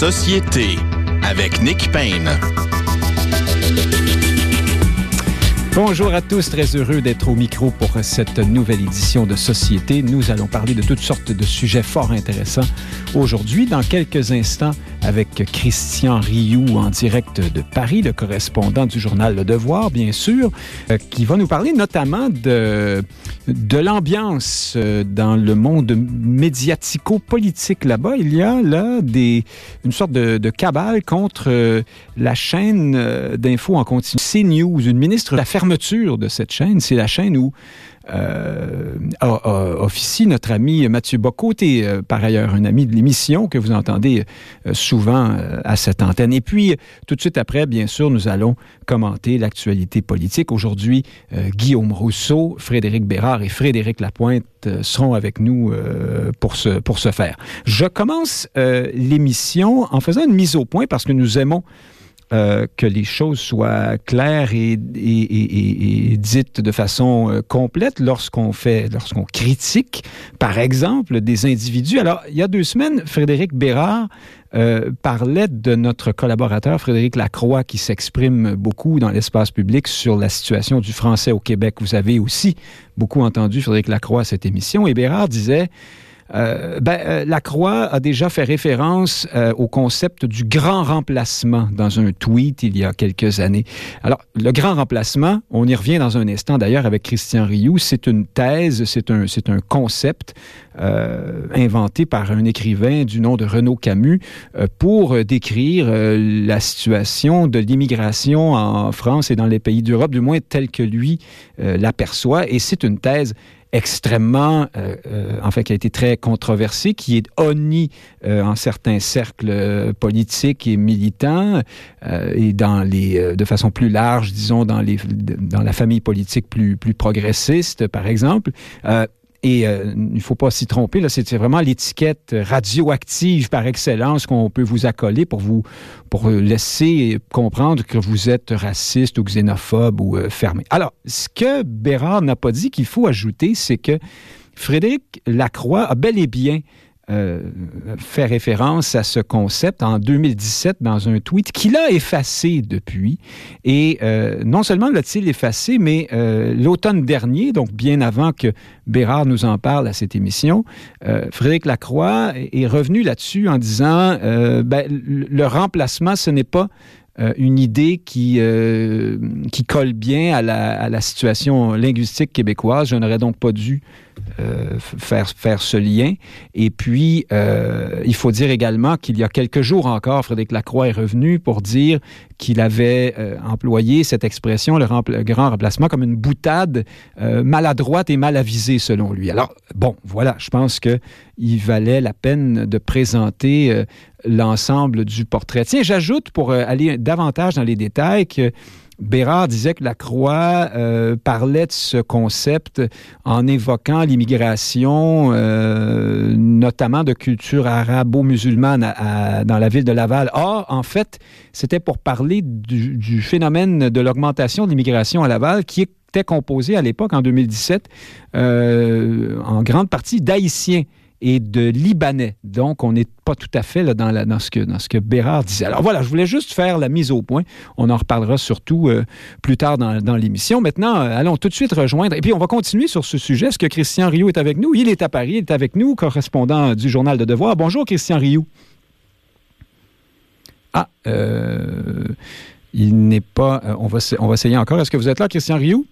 Société avec Nick Payne. Bonjour à tous, très heureux d'être au micro pour cette nouvelle édition de Société. Nous allons parler de toutes sortes de sujets fort intéressants aujourd'hui. Dans quelques instants, avec Christian Rioux en direct de Paris, le correspondant du journal Le Devoir, bien sûr, euh, qui va nous parler notamment de, de l'ambiance euh, dans le monde médiatico-politique là-bas. Il y a là des, une sorte de, cabale contre euh, la chaîne d'infos en continu CNews, une ministre la fermeture de cette chaîne. C'est la chaîne où officie notre ami Mathieu Bocoté, euh, par ailleurs un ami de l'émission que vous entendez euh, souvent euh, à cette antenne. Et puis, tout de suite après, bien sûr, nous allons commenter l'actualité politique. Aujourd'hui, Guillaume Rousseau, Frédéric Bérard et Frédéric Lapointe seront avec nous pour ce faire. Je commence l'émission en faisant une mise au point parce que nous aimons euh, que les choses soient claires et, et, et, et dites de façon euh, complète lorsqu'on fait, lorsqu'on critique, par exemple, des individus. Alors, il y a deux semaines, Frédéric Bérard euh, parlait de notre collaborateur Frédéric Lacroix qui s'exprime beaucoup dans l'espace public sur la situation du français au Québec. Vous avez aussi beaucoup entendu Frédéric Lacroix à cette émission et Bérard disait euh, ben, euh, Lacroix a déjà fait référence euh, au concept du grand remplacement dans un tweet il y a quelques années. Alors, le grand remplacement, on y revient dans un instant d'ailleurs avec Christian Rioux, c'est une thèse, c'est un, concept euh, inventé par un écrivain du nom de Renaud Camus pour décrire la situation de l'immigration en France et dans les pays d'Europe, du moins tel que lui l'aperçoit. Et c'est une thèse extrêmement, euh, euh, en fait, qui a été très controversé, qui est honni euh, en certains cercles euh, politiques et militants euh, et dans les, de façon plus large, disons, dans, les, dans la famille politique plus, plus progressiste, par exemple. Et euh, il ne faut pas s'y tromper, c'est vraiment l'étiquette radioactive par excellence qu'on peut vous accoler pour vous pour laisser comprendre que vous êtes raciste ou xénophobe ou euh, fermé. Alors, ce que Bérard n'a pas dit qu'il faut ajouter, c'est que Frédéric Lacroix a bel et bien euh, fait référence à ce concept en 2017 dans un tweet qu'il a effacé depuis. Et euh, non seulement l'a-t-il effacé, mais euh, l'automne dernier, donc bien avant que Bérard nous en parle à cette émission, Frédéric Lacroix est revenu là-dessus en disant ben, le remplacement, ce n'est pas une idée qui, qui colle bien à la, à la situation linguistique québécoise. Je n'aurais donc pas dû euh, faire, faire ce lien. Et puis, euh, il faut dire également qu'il y a quelques jours encore, Frédéric Lacroix est revenu pour dire qu'il avait euh, employé cette expression, le, le grand remplacement, comme une boutade maladroite et mal avisée, selon lui. Alors, bon, voilà, je pense qu'il valait la peine de présenter l'ensemble du portrait. Tiens, j'ajoute, pour aller davantage dans les détails, que Bérard disait que la Croix euh, parlait de ce concept en évoquant l'immigration, euh, notamment de culture arabo-musulmane dans la ville de Laval. Or, en fait, c'était pour parler du, du phénomène de l'augmentation de l'immigration à Laval qui était composé à l'époque, en 2017, euh, en grande partie d'Haïtiens et de Libanais. Donc, on n'est pas tout à fait là, dans, ce que, Bérard disait. Alors voilà, je voulais juste faire la mise au point. On en reparlera surtout euh, plus tard dans, l'émission. Maintenant, euh, allons tout de suite rejoindre. Et puis, on va continuer sur ce sujet. Est-ce que Christian Rioux est avec nous? Il est à Paris, il est avec nous, correspondant du Journal de Devoir. Bonjour, Christian Rioux. Ah, euh, il n'est pas... On, va, on va essayer encore. Est-ce que vous êtes là, Christian Rioux?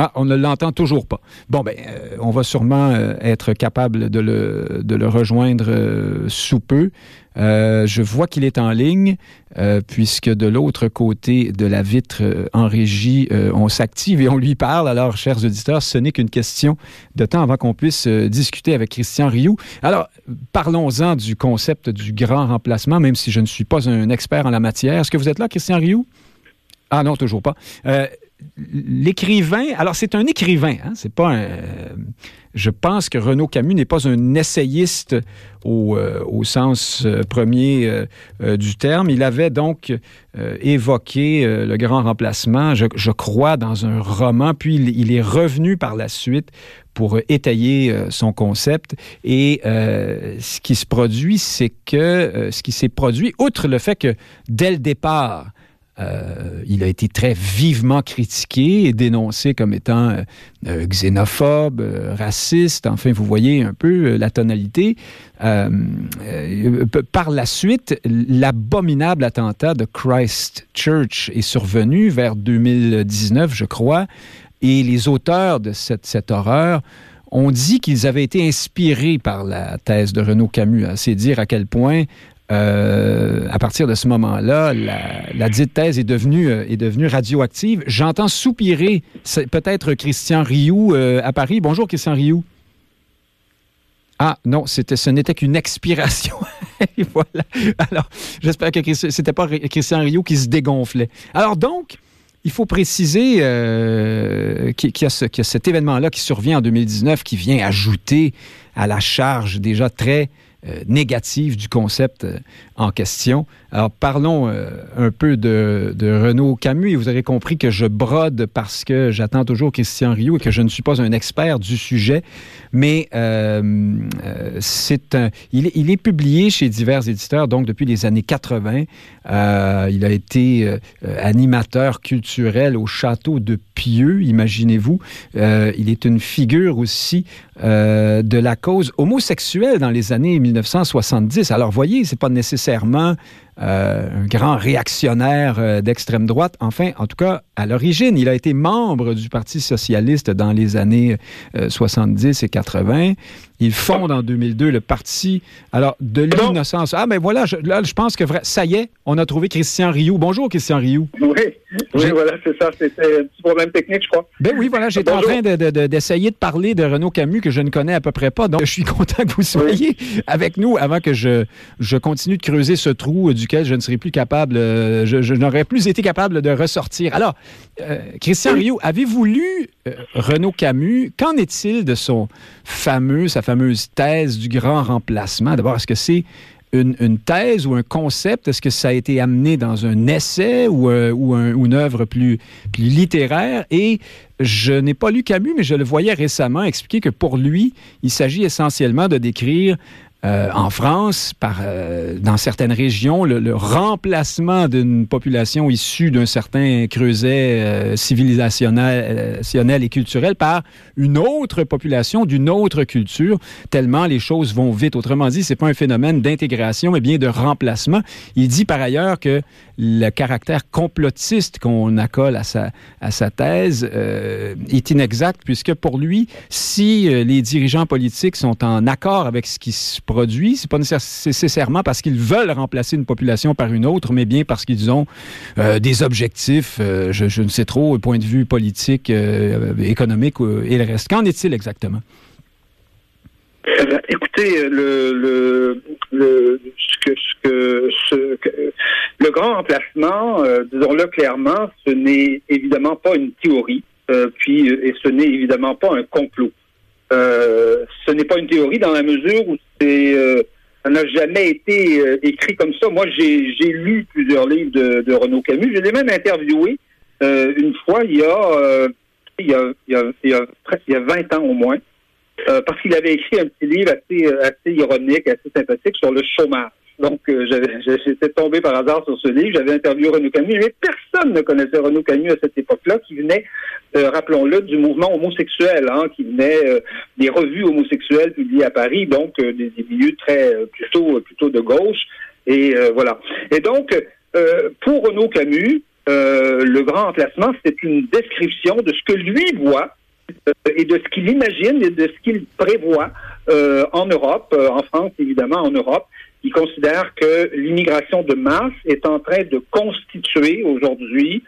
Ah, on ne l'entend toujours pas. Bon, ben, euh, on va sûrement euh, être capable de le, rejoindre euh, sous peu. Je vois qu'il est en ligne, puisque de l'autre côté de la vitre en régie, on s'active et on lui parle. Alors, chers auditeurs, ce n'est qu'une question de temps avant qu'on puisse discuter avec Christian Rioux. Alors, parlons-en du concept du grand remplacement, même si je ne suis pas un expert en la matière. Est-ce que vous êtes là, Christian Rioux? Ah non, toujours pas. Euh, l'écrivain, alors c'est un écrivain, hein, c'est pas un. je pense que Renaud Camus n'est pas un essayiste au, euh, sens euh, premier euh, du terme. Il avait donc évoqué le grand remplacement, je, je, crois, dans un roman, puis il, il, est revenu par la suite pour étayer son concept. Et ce qui se produit, c'est que ce qui s'est produit, outre le fait que dès le départ, euh, il a été très vivement critiqué et dénoncé comme étant euh, euh, xénophobe, raciste. Enfin, vous voyez un peu la tonalité. par la suite, l'abominable attentat de Christchurch est survenu vers 2019, je crois, et les auteurs de cette, cette horreur ont dit qu'ils avaient été inspirés par la thèse de Renaud Camus. C'est dire à quel point euh, à partir de ce moment-là, la, dite thèse est devenue, euh, est devenue radioactive. J'entends soupirer peut-être Christian Rioux euh, à Paris. Bonjour, Christian Rioux. Ah non, c'était, ce n'était qu'une expiration. Alors, j'espère que ce n'était pas Christian Rioux qui se dégonflait. Alors donc, il faut préciser qu'il, y a cet événement-là qui survient en 2019 qui vient ajouter à la charge déjà très négative du concept euh, en question. Alors, parlons euh, un peu de, Renaud Camus. Et vous aurez compris que je brode parce que j'attends toujours Christian Rio et que je ne suis pas un expert du sujet. Mais euh, c'est un, il, est publié chez divers éditeurs, donc depuis les années 80. Euh, il a été animateur culturel au château de Pieux, imaginez-vous. il est une figure aussi de la cause homosexuelle dans les années 1970. Alors, voyez, c'est pas nécessairement euh, un grand réactionnaire euh, d'extrême droite. Enfin, en tout cas, à l'origine, il a été membre du Parti socialiste dans les années 70 euh, et 80. Il fonde en 2002 le Parti alors de l'innocence. Ah, mais voilà, je, là, je pense que ça y est, on a trouvé Christian Rioux. Bonjour, Christian Rioux. Oui, oui voilà, c'est ça. C'était un petit problème technique, je crois. Ben oui, voilà, j'étais en train d'essayer de, de, parler de Renaud Camus que je ne connais à peu près pas. Donc, je suis content que vous soyez avec nous avant que je, je continue de creuser ce trou du je ne serais plus capable, euh, je, n'aurais plus été capable de ressortir. Alors, euh, Christian Rio, avez-vous lu euh, Renaud Camus? Qu'en est-il de son fameux, sa fameuse thèse du grand remplacement? D'abord, est-ce que c'est une, thèse ou un concept? Est-ce que ça a été amené dans un essai ou, ou, une œuvre plus, plus littéraire? Et je n'ai pas lu Camus, mais je le voyais récemment expliquer que pour lui, il s'agit essentiellement de décrire euh, en France, euh, dans certaines régions, le, remplacement d'une population issue d'un certain creuset euh, civilisationnel et culturel par une autre population d'une autre culture, tellement les choses vont vite. Autrement dit, c'est pas un phénomène d'intégration, mais bien de remplacement. Il dit par ailleurs que le caractère complotiste qu'on accole à sa, à sa thèse est inexact, puisque pour lui, si les dirigeants politiques sont en accord avec ce qui se produit, c'est pas nécessairement parce qu'ils veulent remplacer une population par une autre, mais bien parce qu'ils ont euh, des objectifs, euh, je, ne sais trop, au point de vue politique, euh, économique et le reste. Qu'en est-il exactement? écoutez, le, le, le grand remplacement, disons-le clairement, ce n'est évidemment pas une théorie, puis et ce n'est évidemment pas un complot. Euh, ce n'est pas une théorie dans la mesure où c'est euh, ça n'a jamais été euh, écrit comme ça. Moi, j'ai, j'ai lu plusieurs livres de, de Renaud Camus. Je l'ai même interviewé une fois il y a il y a, il y a, il y a, il y a 20 ans au moins, parce qu'il avait écrit un petit livre assez, assez ironique, assez sympathique sur le chômage. Donc, euh, j'étais tombé par hasard sur ce livre. J'avais interviewé Renaud Camus, mais personne ne connaissait Renaud Camus à cette époque-là, qui venait, euh, rappelons-le, du mouvement homosexuel, hein, qui venait euh, des revues homosexuelles publiées à Paris, donc des, des, milieux très plutôt plutôt de gauche. Et voilà. Et donc, pour Renaud Camus, le grand emplacement, c'est une description de ce que lui voit et de ce qu'il imagine et de ce qu'il prévoit en Europe, en France évidemment, en Europe, il considère que l'immigration de masse est en train de constituer aujourd'hui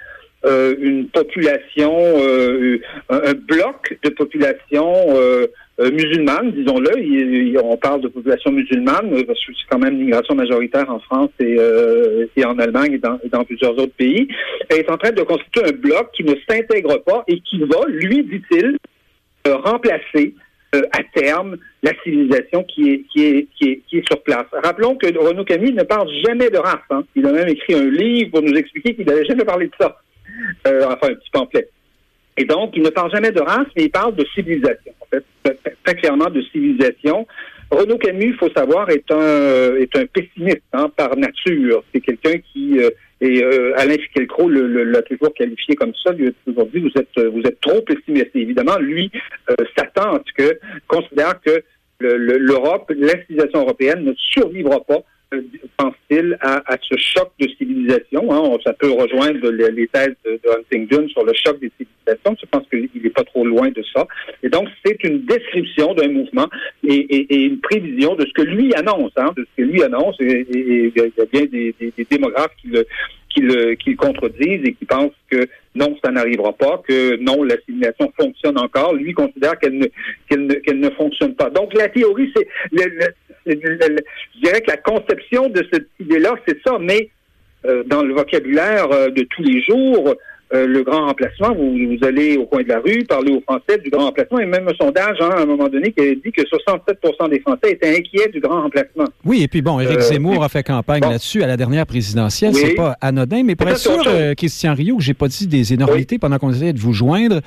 euh, une population, euh, un, bloc de population euh, musulmane, disons-le. On parle de population musulmane, parce que c'est quand même une immigration majoritaire en France et, en Allemagne et dans, plusieurs autres pays. Elle est en train de constituer un bloc qui ne s'intègre pas et qui va, lui, dit-il, remplacer euh, à terme la civilisation qui est, qui, est, qui, est, qui est sur place. Rappelons que Renaud Camus ne parle jamais de race. Hein. Il a même écrit un livre pour nous expliquer qu'il n'avait jamais parlé de ça. Euh, enfin, un petit pamphlet. Et donc, il ne parle jamais de race, mais il parle de civilisation. En fait, très clairement de civilisation. Renaud Camus, il faut savoir, est un, est un pessimiste hein, par nature. C'est quelqu'un qui euh, et euh, Alain Fickelcro l'a toujours qualifié comme ça. Lui aujourd'hui, vous êtes vous êtes trop pessimiste. évidemment, lui euh, s'attend que considère que l'Europe, civilisation européenne ne survivra pas pense-t-il, à, ce choc de civilisation. Hein. Ça peut rejoindre les thèses de, Huntington sur le choc des civilisations. Je pense qu'il n'est pas trop loin de ça. Et donc, c'est une description d'un mouvement et, une prévision de ce que lui annonce, hein, de ce que lui annonce. Et, il y a bien des, démographes qui le, qui le, qui contredisent et qui pensent que non, ça n'arrivera pas, que non, la simulation fonctionne encore. Lui considère qu'elle ne, qu'elle ne, qu'elle ne fonctionne pas. Donc la théorie, c'est, je dirais que la conception de cette idée-là, c'est ça, mais euh, dans le vocabulaire euh, de tous les jours, euh, le grand remplacement, vous, vous, allez au coin de la rue, parler aux Français du grand remplacement, et même un sondage, hein, à un moment donné, qui a dit que 67% des Français étaient inquiets du grand remplacement. Oui, et puis bon, Éric Zemmour a fait campagne là-dessus à la dernière présidentielle. C'est pas anodin, mais pour être sûr, Christian Rio, que j'ai pas dit des énormités pendant qu'on essayait de vous joindre,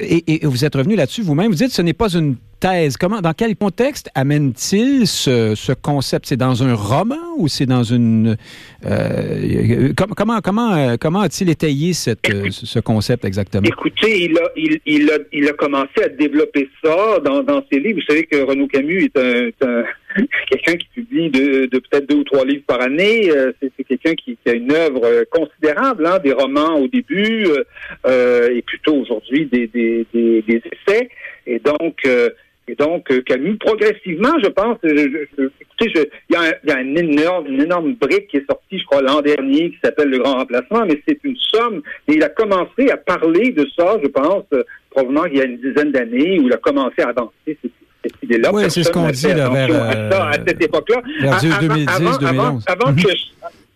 et, et, vous êtes revenu là-dessus vous-même, vous dites que ce n'est pas une thèse. Comment, dans quel contexte amène-t-il ce, concept? C'est dans un roman ou c'est dans une... Euh, comment comment, euh, comment a-t-il étayé cette, euh, ce concept exactement? Écoutez, il a, il, il, a, il a commencé à développer ça dans, dans ses livres. Vous savez que Renaud Camus est un, quelqu'un qui publie de, de peut-être deux ou trois livres par année. C'est quelqu'un qui, qui, a une œuvre considérable, hein, des romans au début et plutôt aujourd'hui des, des, des, des, essais. Et donc, et donc, euh, Camus, progressivement, je pense, écoutez, il y a, un, y a une, énorme, une énorme brique qui est sortie, je crois, l'an dernier, qui s'appelle Le Grand Remplacement, mais c'est une somme. Et il a commencé à parler de ça, je pense, euh, probablement il y a une dizaine d'années, où il a commencé à avancer cette, idée-là. Oui, c'est ce qu'on dit là, vers, à, ça, à cette époque-là. Vers 2010-2011. Avant, mhm.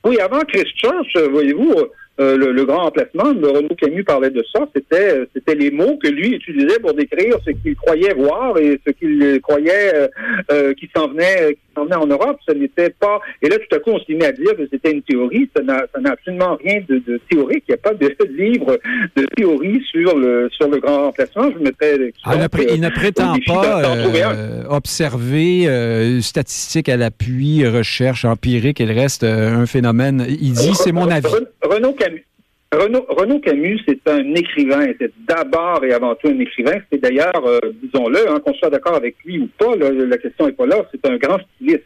oui, avant Christchurch, voyez-vous, euh, le, grand emplacement, Renaud Camus parlait de ça, c'était euh, c'était les mots que lui utilisait pour décrire ce qu'il croyait voir et ce qu'il croyait euh, qui s'en venait s'en venait en Europe. Ce n'était pas. Et là, tout à coup, on s'est mis à dire que c'était une théorie. Ça n'a absolument rien de, de théorique. Il n'y a pas de livre de théorie sur le sur le grand emplacement. Je mettrais. Ah, il ne prétend pas observer statistiques à l'appui, recherche empirique et le reste un phénomène. Il dit, c'est mon avis. Renaud Camus Renaud, Camus, c'est un écrivain. C'est d'abord et avant tout un écrivain. C'est d'ailleurs, euh, disons-le, hein, qu'on soit d'accord avec lui ou pas, la question n'est pas là. C'est un grand styliste.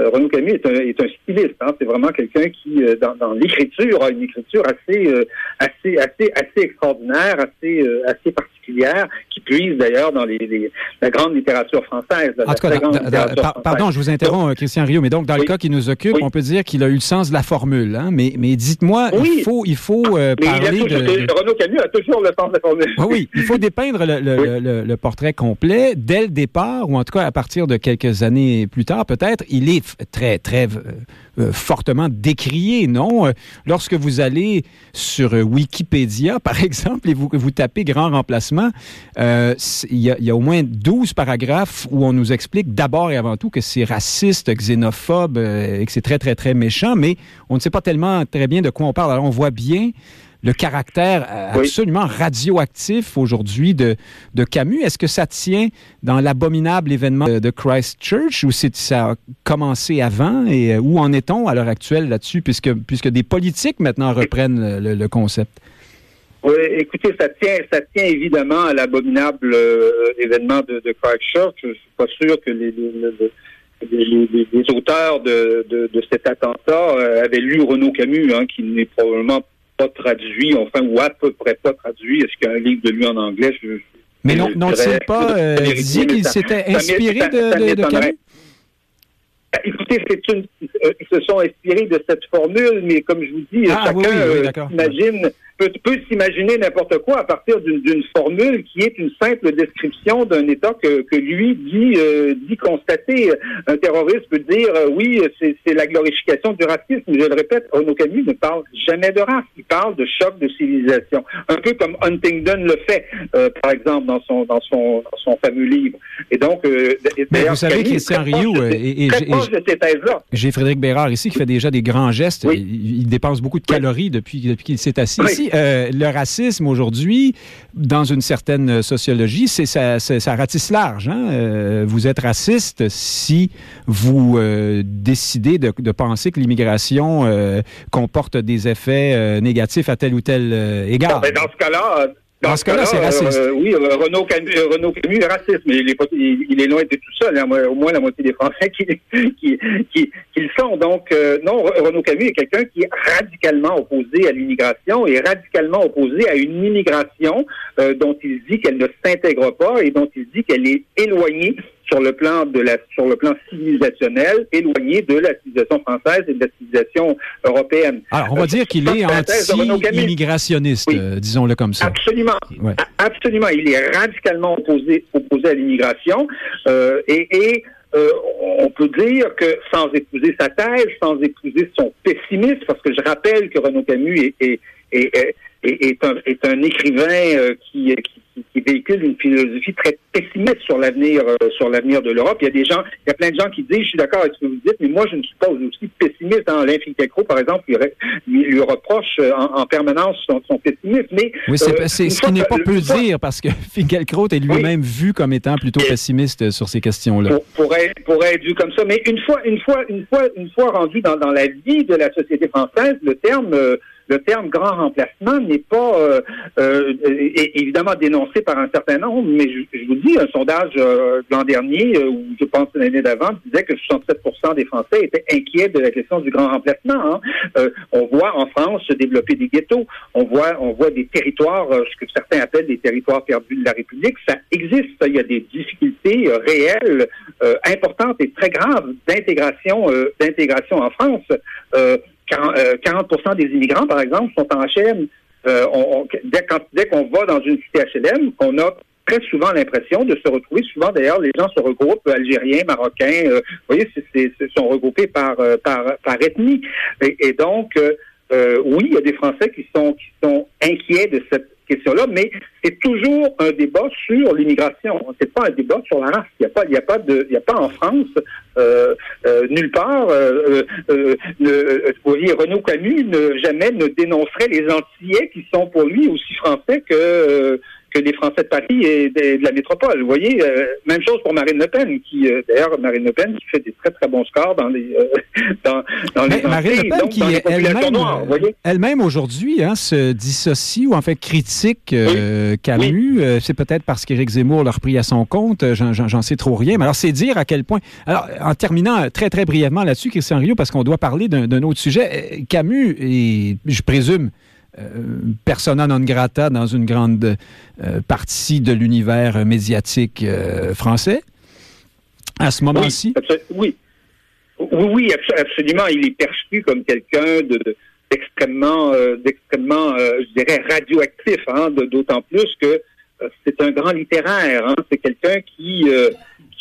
Euh, Renaud Camus est un, styliste. Hein. C'est vraiment quelqu'un qui, euh, dans, l'écriture, a une écriture assez, assez, assez, assez extraordinaire, assez, assez particulière puise d'ailleurs dans les, la grande littérature française. en tout cas, pardon, je vous interromps, Christian Rio, mais donc dans le cas qui nous occupe, on peut dire qu'il a eu le sens de la formule. Hein? Mais, mais dites-moi, il faut, il faut euh, parler de... Renaud Camus a toujours le sens de la formule. oui, il faut dépeindre le, le, le, portrait complet dès le départ, ou en tout cas à partir de quelques années plus tard, peut-être. Il est très, très euh, fortement décrié, non? Lorsque vous allez sur Wikipédia, par exemple, et vous, vous tapez grand remplacement, euh, il y, a au moins 12 paragraphes où on nous explique d'abord et avant tout que c'est raciste, xénophobe euh, et que c'est très, très, très méchant, mais on ne sait pas tellement très bien de quoi on parle. Alors, on voit bien le caractère euh, absolument radioactif aujourd'hui de, de Camus. Est-ce que ça tient dans l'abominable événement de, Christchurch ou ça a commencé avant et où en est-on à l'heure actuelle là-dessus puisque, puisque des politiques maintenant reprennent le concept? Oui, écoutez, ça tient, ça tient évidemment à l'abominable euh, événement de, de Christchurch. Je suis pas sûr que les, les, les, auteurs de, de, de, cet attentat euh, avaient lu Renaud Camus, hein, qui n'est probablement pas traduit, enfin, ou à peu près pas traduit. Est-ce qu'il y a un livre de lui en anglais? mais non, n'ont-ils pas euh, dit qu'il s'était inspiré de, de, Camus? Écoutez, une, ils se sont inspirés de cette formule, mais comme je vous dis, ah, chacun imagine peut, peut s'imaginer n'importe quoi à partir d'une formule qui est une simple description d'un État que, que lui dit, euh, dit constater. Un terroriste peut dire euh, oui, c'est la glorification du racisme. Je le répète, Renaud Camus ne parle jamais de race. Il parle de choc de civilisation. Un peu comme Huntington le fait, euh, par exemple, dans son, dans son, dans son fameux livre. Et donc, Mais vous savez, Christian Rioux, et, j'ai Frédéric Bérard ici qui fait déjà des grands gestes. Il, dépense beaucoup de calories depuis, depuis qu'il s'est assis ici. Le racisme aujourd'hui, dans une certaine sociologie, c'est ça, ratisse large. Hein? Euh, vous êtes raciste si vous euh, décidez de, penser que l'immigration euh, comporte des effets négatifs à tel ou tel égard. dans ce cas-là, dans, ce cas-là, c'est raciste. oui, Renaud Camus, Renaud Camus est raciste, mais il est, il, est loin d'être tout seul. Hein. Au moins la moitié des Français qui, qui, qui, qui le sont. Donc, non, Renaud Camus est quelqu'un qui est radicalement opposé à l'immigration et radicalement opposé à une immigration dont il dit qu'elle ne s'intègre pas et dont il dit qu'elle est éloignée sur le plan de la sur le plan civilisationnel, éloigné de la civilisation française et de la civilisation européenne. Alors, on va dire qu'il est anti-immigrationniste, euh, disons-le comme ça. Absolument. Absolument. Il est radicalement opposé, opposé à l'immigration. Euh, et, euh, on peut dire que sans épouser sa thèse, sans épouser son pessimisme, parce que je rappelle que Renaud Camus est, est, est, un, est un écrivain qui, qui qui, véhicule une philosophie très pessimiste sur l'avenir euh, sur l'avenir de l'Europe. Il y a des gens, il y a plein de gens qui disent, je suis d'accord avec ce que vous dites, mais moi je ne suis pas aussi pessimiste. Hein. Alain Finkielkraut, par exemple, lui, lui, reproche euh, en, permanence son, son, pessimisme. Mais oui, c'est euh, ce qui n'est pas peu dire parce que Finkielkraut est lui-même vu comme étant plutôt pessimiste sur ces questions-là. Pour, pour, être, pour être vu comme ça, mais une fois, une fois, une fois, une fois rendu dans, dans la vie de la société française, le terme le terme grand remplacement n'est pas euh, euh, évidemment dénoncé par un certain nombre, mais je, vous dis, un sondage euh, l'an dernier, ou je pense l'année d'avant, disait que 67% des Français étaient inquiets de la question du grand remplacement. Hein. on voit en France se développer des ghettos, on voit, on voit des territoires, ce que certains appellent des territoires perdus de la République. Ça existe, il y a des difficultés réelles, importantes et très graves d'intégration, d'intégration en France. 40, euh, des immigrants, par exemple, sont en HLM. Euh, dès, qu'on va dans une cité HLM, on a très souvent l'impression de se retrouver. Souvent, d'ailleurs, les gens se regroupent, algériens, marocains. Euh, vous voyez, c'est, sont regroupés par, par, par ethnie. Et, donc, oui, il y a des Français qui sont, qui sont inquiets de cette question-là, mais c'est toujours un débat sur l'immigration. C'est pas un débat sur la race. Il n'y a pas, il a pas de, il a pas en France euh, euh, nulle part. Euh, euh, euh Renaud Camus ne jamais ne dénoncerait les Antillais qui sont pour lui aussi français que que des Français de Paris et de, la métropole. Vous voyez, euh, même chose pour Marine Le Pen, qui euh, d'ailleurs Marine Le Pen qui fait des très très bons scores dans les euh, dans, dans les Marine Le Pen qui elle-même elle-même aujourd'hui hein, se dissocie ou en fait critique Camus. c'est peut-être parce qu'Éric Zemmour l'a repris à son compte. J'en sais trop rien. Mais alors c'est dire à quel point. Alors en terminant très très brièvement là-dessus, Christian Rio, parce qu'on doit parler d'un autre sujet. Camus et je présume euh, persona non grata dans une grande euh, partie de l'univers médiatique euh, français à ce moment-ci? Oui, oui, oui, absolument. Il est perçu comme quelqu'un d'extrêmement, d'extrêmement, je dirais, radioactif, hein, d'autant plus que c'est un grand littéraire. Hein. c'est quelqu'un qui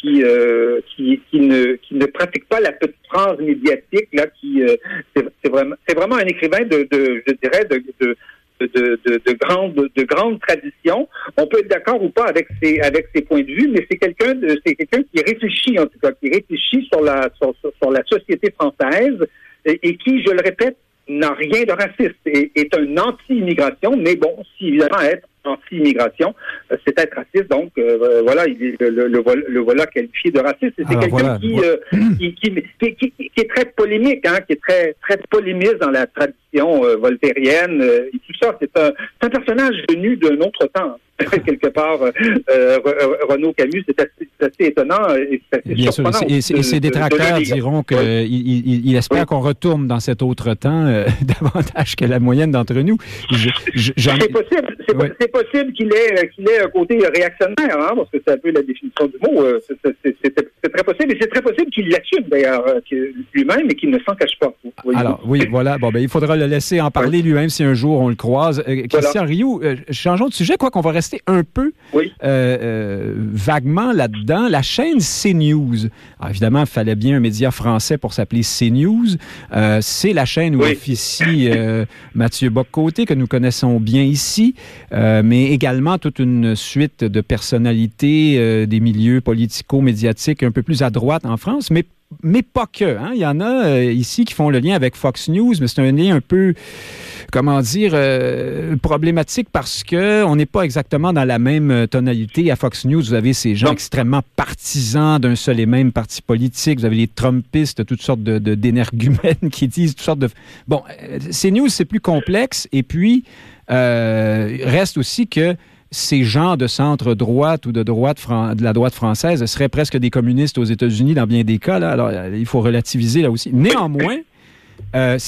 euh, qui, qui, ne, qui ne pratique pas la petite phrase médiatique là qui euh, c'est vraiment c'est vraiment un écrivain de, de je dirais de, de de, de, de, grande de grande tradition. On peut être d'accord ou pas avec ses avec ses points de vue, mais c'est quelqu'un c'est quelqu'un qui réfléchit en tout cas, qui réfléchit sur la sur, sur la société française et, qui, je le répète, n'a rien de raciste et est un anti-immigration, mais bon, si évidemment être anti-immigration, euh, c'est être raciste. Donc, euh, euh, voilà, il, le, le, le, voilà qualifié de raciste. C'est quelqu'un qui, qui, qui, qui, qui, est très polémique, hein, qui est très, très polémiste dans la tradition voltairienne et tout ça. C'est un, un personnage venu d'un autre temps. quelque part, euh, euh, Renaud Camus, c'est assez, étonnant et assez Bien surprenant. Sûr. Et, ses détracteurs diront qu'il il, il, espère qu'on retourne dans cet autre temps euh, davantage que la moyenne d'entre nous. C'est possible, c'est possible qu'il ait, qu'il ait un côté réactionnaire, hein, parce que c'est un peu la définition du mot. C'est très possible, et c'est très possible qu'il l'assume d'ailleurs lui-même et qu'il ne s'en cache pas. Alors, oui, voilà. Bon, ben, il faudra l'a laissé en parler lui-même si un jour on le croise. Christian Rioux, changeons de sujet, quoi qu'on va rester un peu vaguement là-dedans. La chaîne CNews, alors évidemment, il fallait bien un média français pour s'appeler CNews. C'est la chaîne où officie Mathieu Boccoté, que nous connaissons bien ici, mais également toute une suite de personnalités des milieux politico-médiatiques un peu plus à droite en France, mais mais pas que. Hein. Il y en a euh, ici qui font le lien avec Fox News, mais c'est un lien un peu, comment dire, euh, problématique parce que on n'est pas exactement dans la même euh, tonalité. À Fox News, vous avez ces gens extrêmement partisans d'un seul et même parti politique. Vous avez les Trumpistes, toutes sortes de, d'énergumènes qui disent toutes sortes de... Bon, CNews, c'est plus complexe. Et puis, reste aussi que ces gens de centre-droite ou de droite de la droite française seraient presque des communistes aux États-Unis dans bien des cas. Alors, euh, il faut relativiser là aussi. Néanmoins, euh,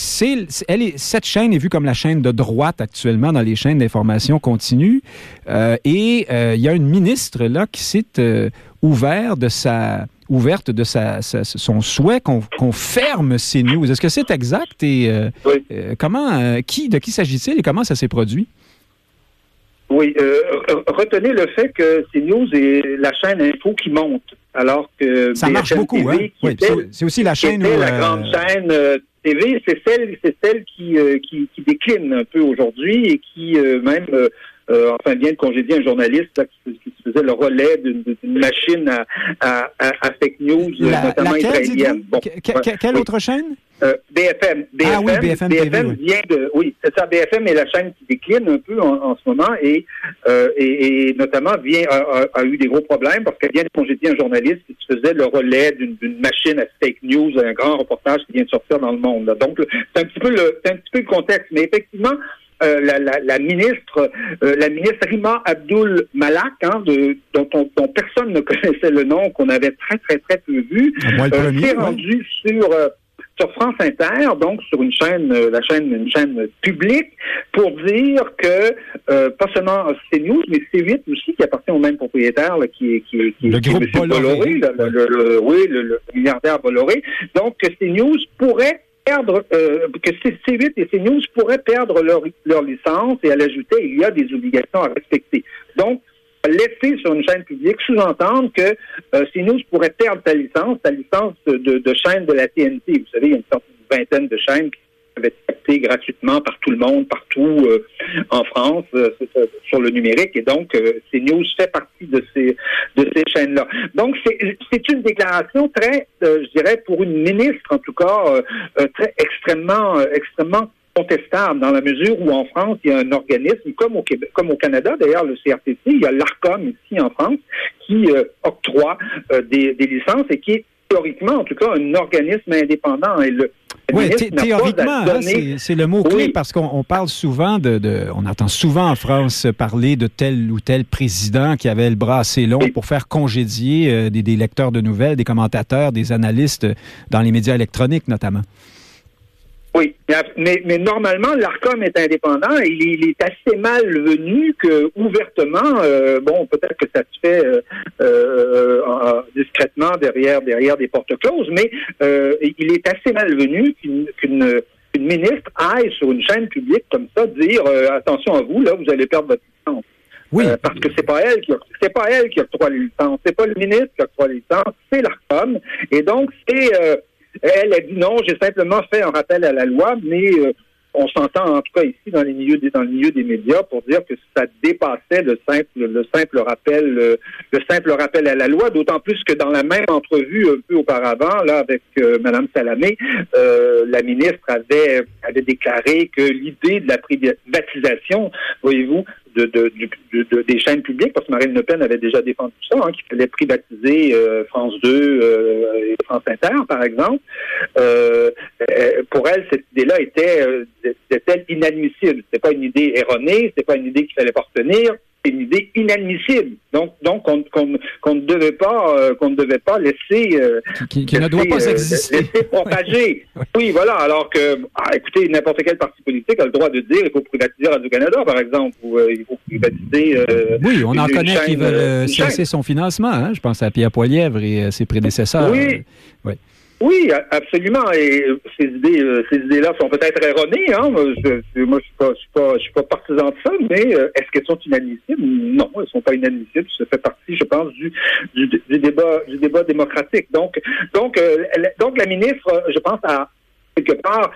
elle est, cette chaîne est vue comme la chaîne de droite actuellement dans les chaînes d'information continue. Euh, et il y a une ministre là qui s'est ouvert de sa, ouverte de sa, son souhait qu'on ferme ces news. Est-ce que c'est exact et comment, qui, de qui s'agit-il et comment ça s'est produit? Oui, euh, retenez le fait que CNews est la chaîne info qui monte, alors que ça marche beaucoup. hein? Oui, c'est aussi la chaîne où la euh, grande chaîne euh, TV, c'est celle, c'est celle qui, qui, qui décline un peu aujourd'hui et qui même euh, enfin vient de congédier un journaliste qui, faisait le relais d'une machine à, à, à, fake news, notamment israélienne. Bon, quelle autre chaîne? Euh, BFM. BFM. Ah oui, BFM, BFM vient de. Oui, c'est ça. BFM est la chaîne qui décline un peu en, ce moment et, euh, et, et, notamment vient a, a, eu des gros problèmes parce qu'elle vient de congédier un journaliste qui faisait le relais d'une machine à fake news, un grand reportage qui vient de sortir dans le monde. Donc, c'est un petit peu le, c'est un petit peu le contexte. Mais effectivement, euh, la, la, la, ministre, euh, la ministre Rima Abdul Malak, hein, de, dont, dont, personne ne connaissait le nom, qu'on avait très très très peu vu, euh, s'est rendue sur sur France Inter, donc sur une chaîne, la chaîne, une chaîne publique, pour dire que pas seulement CNews, mais C8 aussi, qui appartient au même propriétaire, là, qui est qui, qui, le qui groupe Bolloré, le, oui, le, le, milliardaire Bolloré. Donc CNews pourrait perdre, euh, que C8 et CNews pourraient perdre leur, leur licence et à l'ajouter, il y a des obligations à respecter. Donc, laisser sur une chaîne publique sous-entendre que euh, CNews pourrait perdre sa licence, sa licence de, chaîne de la TNT. Vous savez, il y a une vingtaine de chaînes qui peuvent être captées gratuitement par tout le monde, partout euh, en France, euh, sur le numérique. Et donc, CNews fait partie de ces de ces chaînes-là. Donc, c'est une déclaration très, je dirais, pour une ministre, en tout cas, très extrêmement, extrêmement contestable dans la mesure où en France, il y a un organisme, comme au Québec, comme au Canada d'ailleurs, le CRTC, il y a l'ARCOM ici en France, qui euh, octroie euh, des, licences et qui est théoriquement, en tout cas, un organisme indépendant. Et le, oui, théoriquement, hein, c'est le mot-clé parce qu'on parle souvent de, On entend souvent en France parler de tel ou tel président qui avait le bras assez long pour faire congédier euh, des, des, lecteurs de nouvelles, des commentateurs, des analystes dans les médias électroniques notamment. Oui, mais, mais normalement, l'ARCOM est indépendant et il, est assez mal venu que ouvertement, euh, bon, peut-être que ça se fait euh, euh, discrètement derrière derrière des portes closes, mais il est assez malvenu qu'une ministre aille sur une chaîne publique comme ça dire attention à vous, là, vous allez perdre votre licence. Oui. parce que c'est pas elle qui c'est pas elle qui octroie les licences, c'est pas le ministre qui octroie les licences, c'est l'ARCOM. Et donc c'est elle a dit non, j'ai simplement fait un rappel à la loi, mais euh, on s'entend en tout cas ici dans les milieux des, dans le milieu des médias pour dire que ça dépassait le simple le simple rappel le, simple rappel à la loi, d'autant plus que dans la même entrevue un peu auparavant là avec euh, Madame Salamé, euh, la ministre avait avait déclaré que l'idée de la privatisation, voyez-vous, de, des chaînes publiques, parce que Marine Le Pen avait déjà défendu ça, hein, qu'il fallait privatiser euh, France 2 euh, et France Inter, par exemple. Euh, pour elle, cette idée-là était, était inadmissible. C'était pas une idée erronée, c'était pas une idée qu'il fallait pas retenir une idée inadmissible. Donc, donc qu'on ne devait pas, euh, qu'on ne devait pas laisser, euh, qui, ne doit pas euh, exister, laisser propager. oui, voilà. Alors que, ah, écoutez, n'importe quel parti politique a le droit de dire il faut privatiser Radio Canada, par exemple, ou il faut privatiser. oui, on en connaît qui veulent cesser son financement. Hein. Je pense à Pierre Poilièvre et ses prédécesseurs. Oui. oui. Oui, absolument. Et ces idées, euh, ces idées-là sont peut-être erronées. Hein. Je, moi, je suis pas, je suis pas, je suis pas partisan de ça. Mais euh, est-ce qu'elles sont inadmissibles? Non, elles sont pas inadmissibles. Ça fait partie, je pense, du, du, débat, du débat démocratique. Donc, donc, euh, donc la ministre, je pense, a quelque part,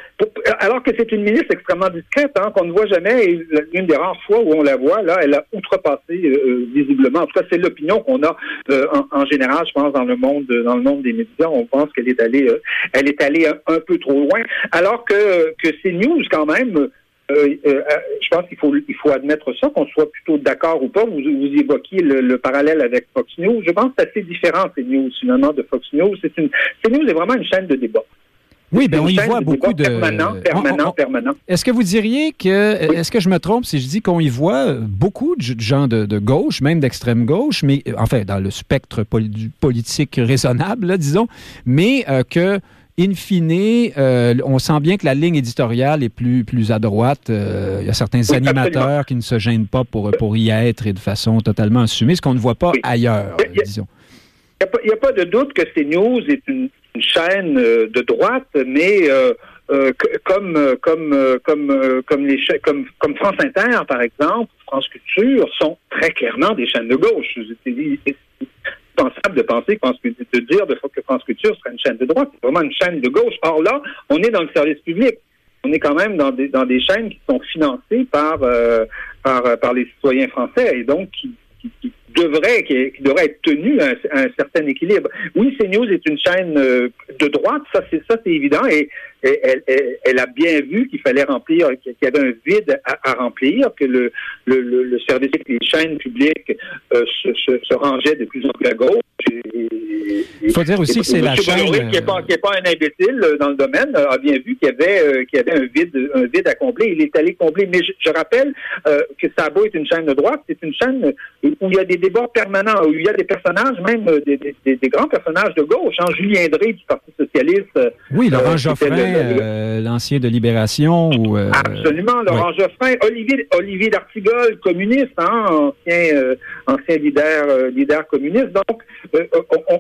alors que c'est une ministre extrêmement discrète, hein, qu'on ne voit jamais, et l'une des rares fois où on la voit, là, elle a outrepassé euh, visiblement. En tout cas, c'est l'opinion qu'on a euh, en, général, je pense, dans le monde, dans le monde des médias. On pense qu'elle est allée, euh, elle est allée un, peu trop loin, alors que que ces news quand même. je pense qu'il faut il faut admettre ça, qu'on soit plutôt d'accord ou pas. Vous, vous évoquiez le, parallèle avec Fox News. Je pense que c'est assez différent ces news finalement de Fox News. C'est une CNews est vraiment une chaîne de débat. Oui, bien, on y voit beaucoup de. Permanent, permanent, permanent. Est-ce que vous diriez que. Est-ce que je me trompe si je dis qu'on y voit beaucoup de gens de, gauche, même d'extrême gauche, mais enfin, dans le spectre politique raisonnable, disons, mais euh, que. In fine, euh, on sent bien que la ligne éditoriale est plus, plus à droite. Euh, il y a certains animateurs qui ne se gênent pas pour, pour y être et de façon totalement assumée, ce qu'on ne voit pas ailleurs, disons. Il n'y a, pas de doute que CNews est une chaîne euh, de droite, mais euh, euh, comme comme comme comme les comme comme France Inter par exemple, France Culture sont très clairement des chaînes de gauche. C'est pensable de penser de dire que France Culture serait une chaîne de droite. C'est vraiment une chaîne de gauche. Or là, on est dans le service public. On est quand même dans des dans des chaînes qui sont financées par par par les citoyens français et donc qui, qui, devrait, qui, devrait être tenu à un, certain équilibre. Oui, CNews est une chaîne euh, de droite, ça c'est ça c'est évident, et, elle, elle, a bien vu qu'il fallait remplir, qu'il y avait un vide à, remplir, que le, le, le, service, les chaînes publiques euh, se, se, rangeaient de plus en plus à gauche. Il faut dire aussi que c'est la chaîne... qui n'est pas, pas, un imbécile euh, dans le domaine, a bien vu qu'il y avait, qu'il y avait un vide, un vide à combler. Il est allé combler. Mais je, rappelle que Sabo est une chaîne de droite, c'est une chaîne où il y a des débats permanents, où il y a des personnages, même des, des, des grands personnages de gauche. Hein, Julien Drey du Parti socialiste. Oui, Laurent Geoffrin. Euh, l'ancien de Libération ou euh, absolument Laurent Geoffrin, Olivier Olivier d'Artigol, communiste, hein, ancien euh, ancien leader leader communiste. Donc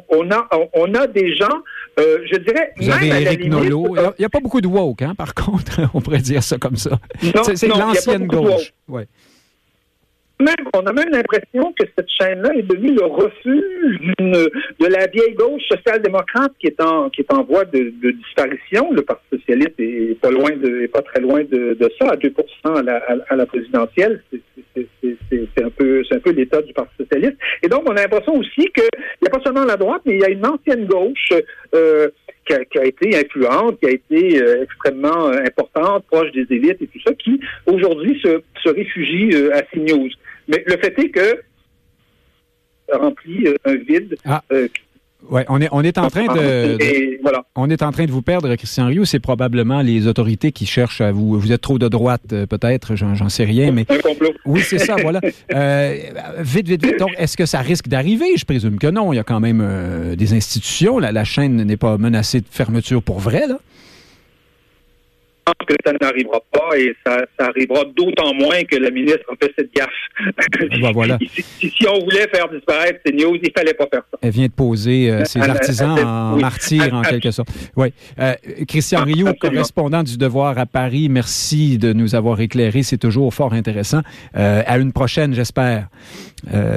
on, a on a des gens, je dirais. Vous avez Éric Nolot. Il n'y a, pas beaucoup de woke, hein, par contre, on pourrait dire ça comme ça. C'est l'ancienne gauche. Ouais on a même l'impression que cette chaîne-là est devenue le refuge de la vieille gauche social-démocrate qui est en qui est en voie de, disparition. Le Parti socialiste est pas loin de pas très loin de, ça, à 2 à la, à, la présidentielle. C'est un peu c'est un peu l'état du Parti socialiste. Et donc on a l'impression aussi qu'il n'y a pas seulement la droite, mais il y a une ancienne gauche euh, qui, a, été influente, qui a été euh, extrêmement euh, importante, proche des élites et tout ça, qui aujourd'hui se, se réfugie à CNews. Mais le fait est que ça remplit euh, un vide. Ah. Euh, ouais, on est, on est en train de, on est en train de vous perdre, Christian Rioux. C'est probablement les autorités qui cherchent à vous. Vous êtes trop de droite, euh, peut-être. J'en sais rien, mais un complot. Oui, c'est ça. voilà. vite, vite, vite. Donc, est-ce que ça risque d'arriver? Je présume que non. Il y a quand même des institutions. La, la chaîne n'est pas menacée de fermeture pour vrai, là que ça n'arrivera pas et ça, arrivera d'autant moins que la ministre a fait cette gaffe. Ah, bah, si, on voulait faire disparaître ces news, il fallait pas faire ça. Elle vient de poser euh, ses artisans en martyrs, en quelque sorte. Oui. Euh, Christian Rioux, correspondant du Devoir à Paris, merci de nous avoir éclairé. C'est toujours fort intéressant. Euh, à une prochaine, j'espère.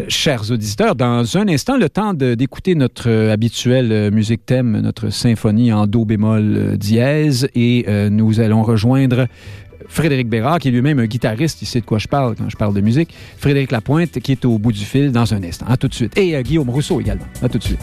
chers auditeurs, dans un instant, le temps d'écouter notre habituelle musique thème, notre symphonie en do bémol dièse, et nous allons rejoindre Frédéric Bérard, qui est lui-même un guitariste, il sait de quoi je parle quand je parle de musique. Frédéric Lapointe, qui est au bout du fil dans un instant. À tout de suite. Et euh, Guillaume Rousseau également. À tout de suite.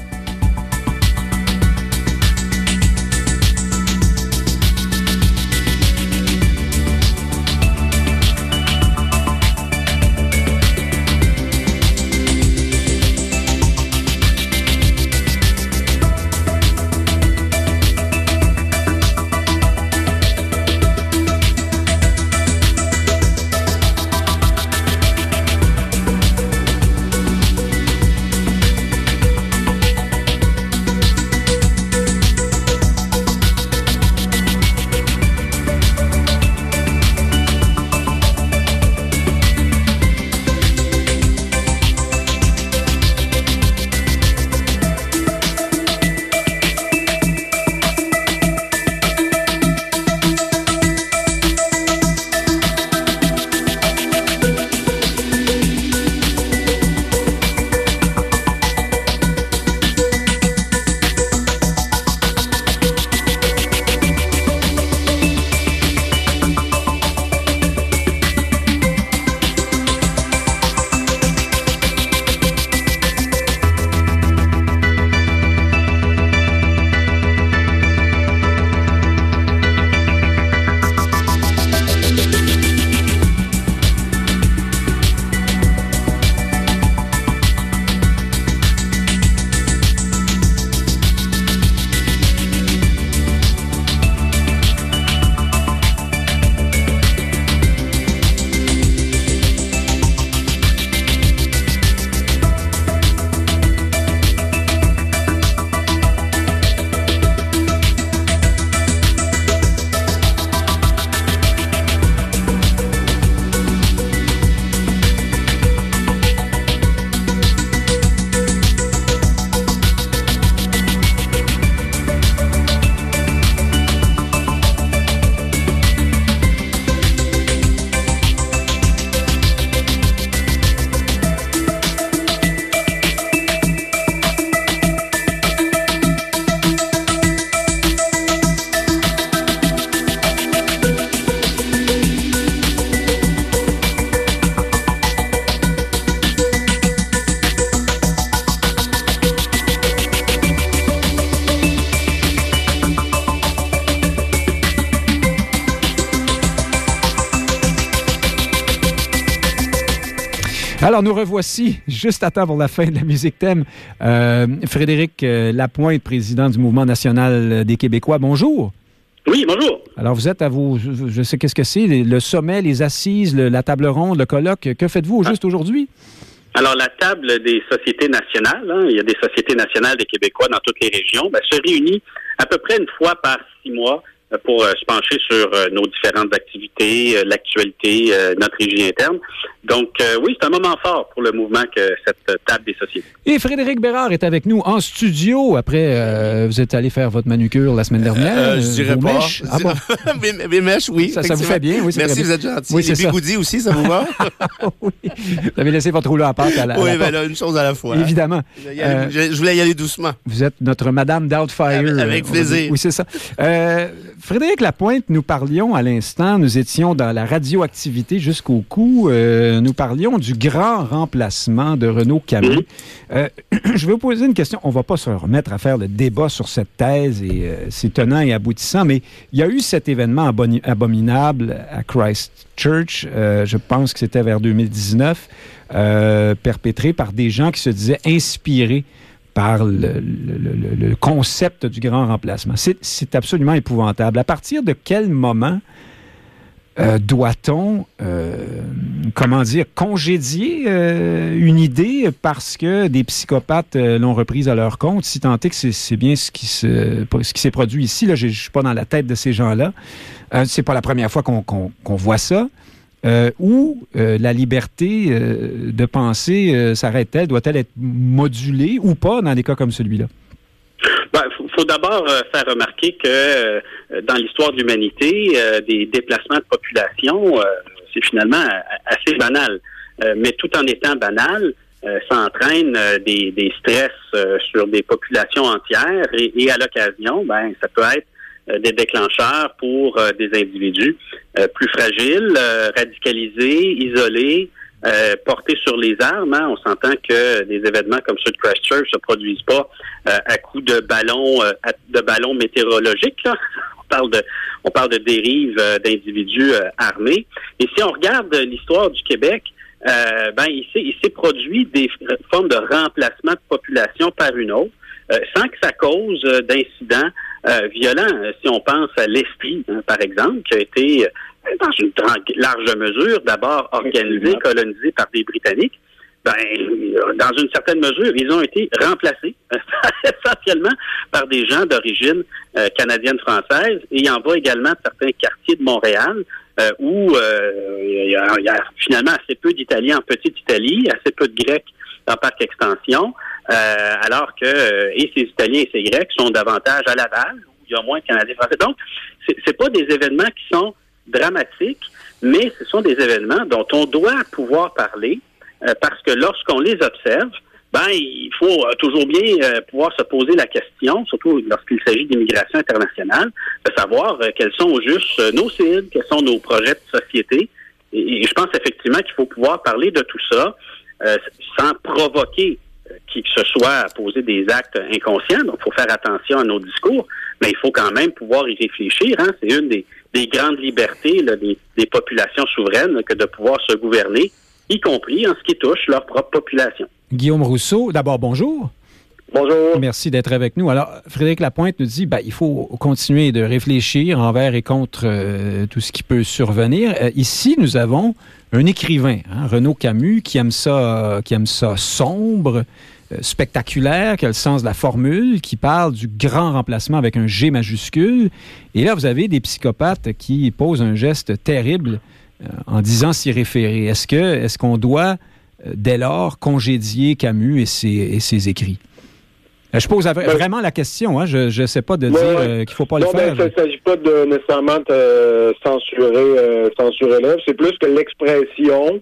Revoici juste à temps pour la fin de la musique thème. Euh, Frédéric euh, Lapointe, président du Mouvement national des Québécois. Bonjour. Oui, bonjour. Alors, vous êtes à vous, je sais qu'est-ce que c'est, le sommet, les assises, la table ronde, le colloque. Que faites-vous au juste aujourd'hui? Alors, la table des sociétés nationales, hein, il y a des sociétés nationales des Québécois dans toutes les régions, ben, se réunit à peu près une fois par six mois pour euh, se pencher sur euh, nos différentes activités, euh, l'actualité, notre régie interne. Donc oui, c'est un moment fort pour le mouvement que cette table des sociétés. Et Frédéric Bérard est avec nous en studio. Après, vous êtes allé faire votre manucure la semaine dernière. je dirais pas. Mèches. Ah bon? mes, mèches, oui. Ça, ça, vous fait bien, oui. Merci, vous êtes gentil. Oui, Les bigoudis aussi, ça vous va? oui. Vous avez laissé votre rouleau à pâte à la Oui, ben là, une chose à la fois. Évidemment. Je, voulais y aller doucement. Vous êtes notre Madame Doubtfire. Avec, avec plaisir. Oui, c'est ça. Frédéric Lapointe, nous parlions à l'instant, nous étions dans la radioactivité jusqu'au cou, euh, nous parlions du grand remplacement de Renaud Camus. Euh, je vais vous poser une question. On ne va pas se remettre à faire le débat sur cette thèse et euh, c'est tenant et aboutissant, mais il y a eu cet événement abominable à Christchurch, je pense que c'était vers 2019, perpétré par des gens qui se disaient inspirés par le, concept du grand remplacement. C'est absolument épouvantable. À partir de quel moment euh, doit-on, euh, comment dire, congédier euh, une idée parce que des psychopathes l'ont reprise à leur compte, si tant est que c'est bien ce qui s'est produit ici? Là, je ne suis pas dans la tête de ces gens-là. c'est pas la première fois qu'on voit ça. Euh, où euh, la liberté euh, de penser s'arrête-t-elle? Doit-elle être modulée ou pas dans des cas comme celui-là? Il ben, faut, d'abord faire remarquer que dans l'histoire de l'humanité, des déplacements de population, c'est finalement assez banal. mais tout en étant banal, ça entraîne des, stress sur des populations entières et, à l'occasion, ben, ça peut être des déclencheurs pour des individus euh, plus fragiles, euh, radicalisés, isolés, euh, portés sur les armes. Hein. On s'entend que des événements comme ceux de Christchurch se produisent pas à coup de ballons de ballons météorologiques. On parle de on parle de dérives d'individus armés. Et si on regarde l'histoire du Québec, ben il s'est produit des formes de remplacement de population par une autre, sans que ça cause d'incidents euh, violent. Euh, si on pense à l'Esprit, hein, par exemple, qui a été, euh, dans une large mesure, d'abord organisé, colonisé par des Britanniques, ben, dans une certaine mesure, ils ont été remplacés essentiellement par des gens d'origine canadienne-française. Et il en va également de certains quartiers de Montréal où il, y a, finalement assez peu d'Italiens en petite Italie, assez peu de Grecs en parc extension. Euh, alors que euh, et ces Italiens et ces Grecs sont davantage à Laval, où il y a moins de Canadiens français. Donc, c'est pas des événements qui sont dramatiques, mais ce sont des événements dont on doit pouvoir parler euh, parce que lorsqu'on les observe, ben il faut toujours bien pouvoir se poser la question, surtout lorsqu'il s'agit d'immigration internationale, de savoir quels sont au juste nos cibles, quels sont nos projets de société. Et, je pense effectivement qu'il faut pouvoir parler de tout ça sans provoquer qui que ce soit à poser des actes inconscients. Donc, il faut faire attention à nos discours, mais il faut quand même pouvoir y réfléchir. Hein. C'est une des, grandes libertés des, populations souveraines que de pouvoir se gouverner, y compris en ce qui touche leur propre population. Guillaume Rousseau, d'abord, bonjour. Bonjour. Merci d'être avec nous. Alors, Frédéric Lapointe nous dit ben, il faut continuer de réfléchir envers et contre euh, tout ce qui peut survenir. Euh, ici, nous avons un écrivain, hein, Renaud Camus, qui aime ça, qui aime ça sombre, euh, spectaculaire, qui a le sens de la formule, qui parle du grand remplacement avec un G majuscule. Et là, vous avez des psychopathes qui posent un geste terrible euh, en disant s'y référer. Est-ce que est-ce qu'on doit euh, dès lors congédier Camus et ses écrits? Je pose ben, vraiment la question. Hein. Je ne sais pas de dire qu'il ne faut pas le faire. il ne s'agit pas de nécessairement de censurer, censurer l'œuvre. C'est plus que l'expression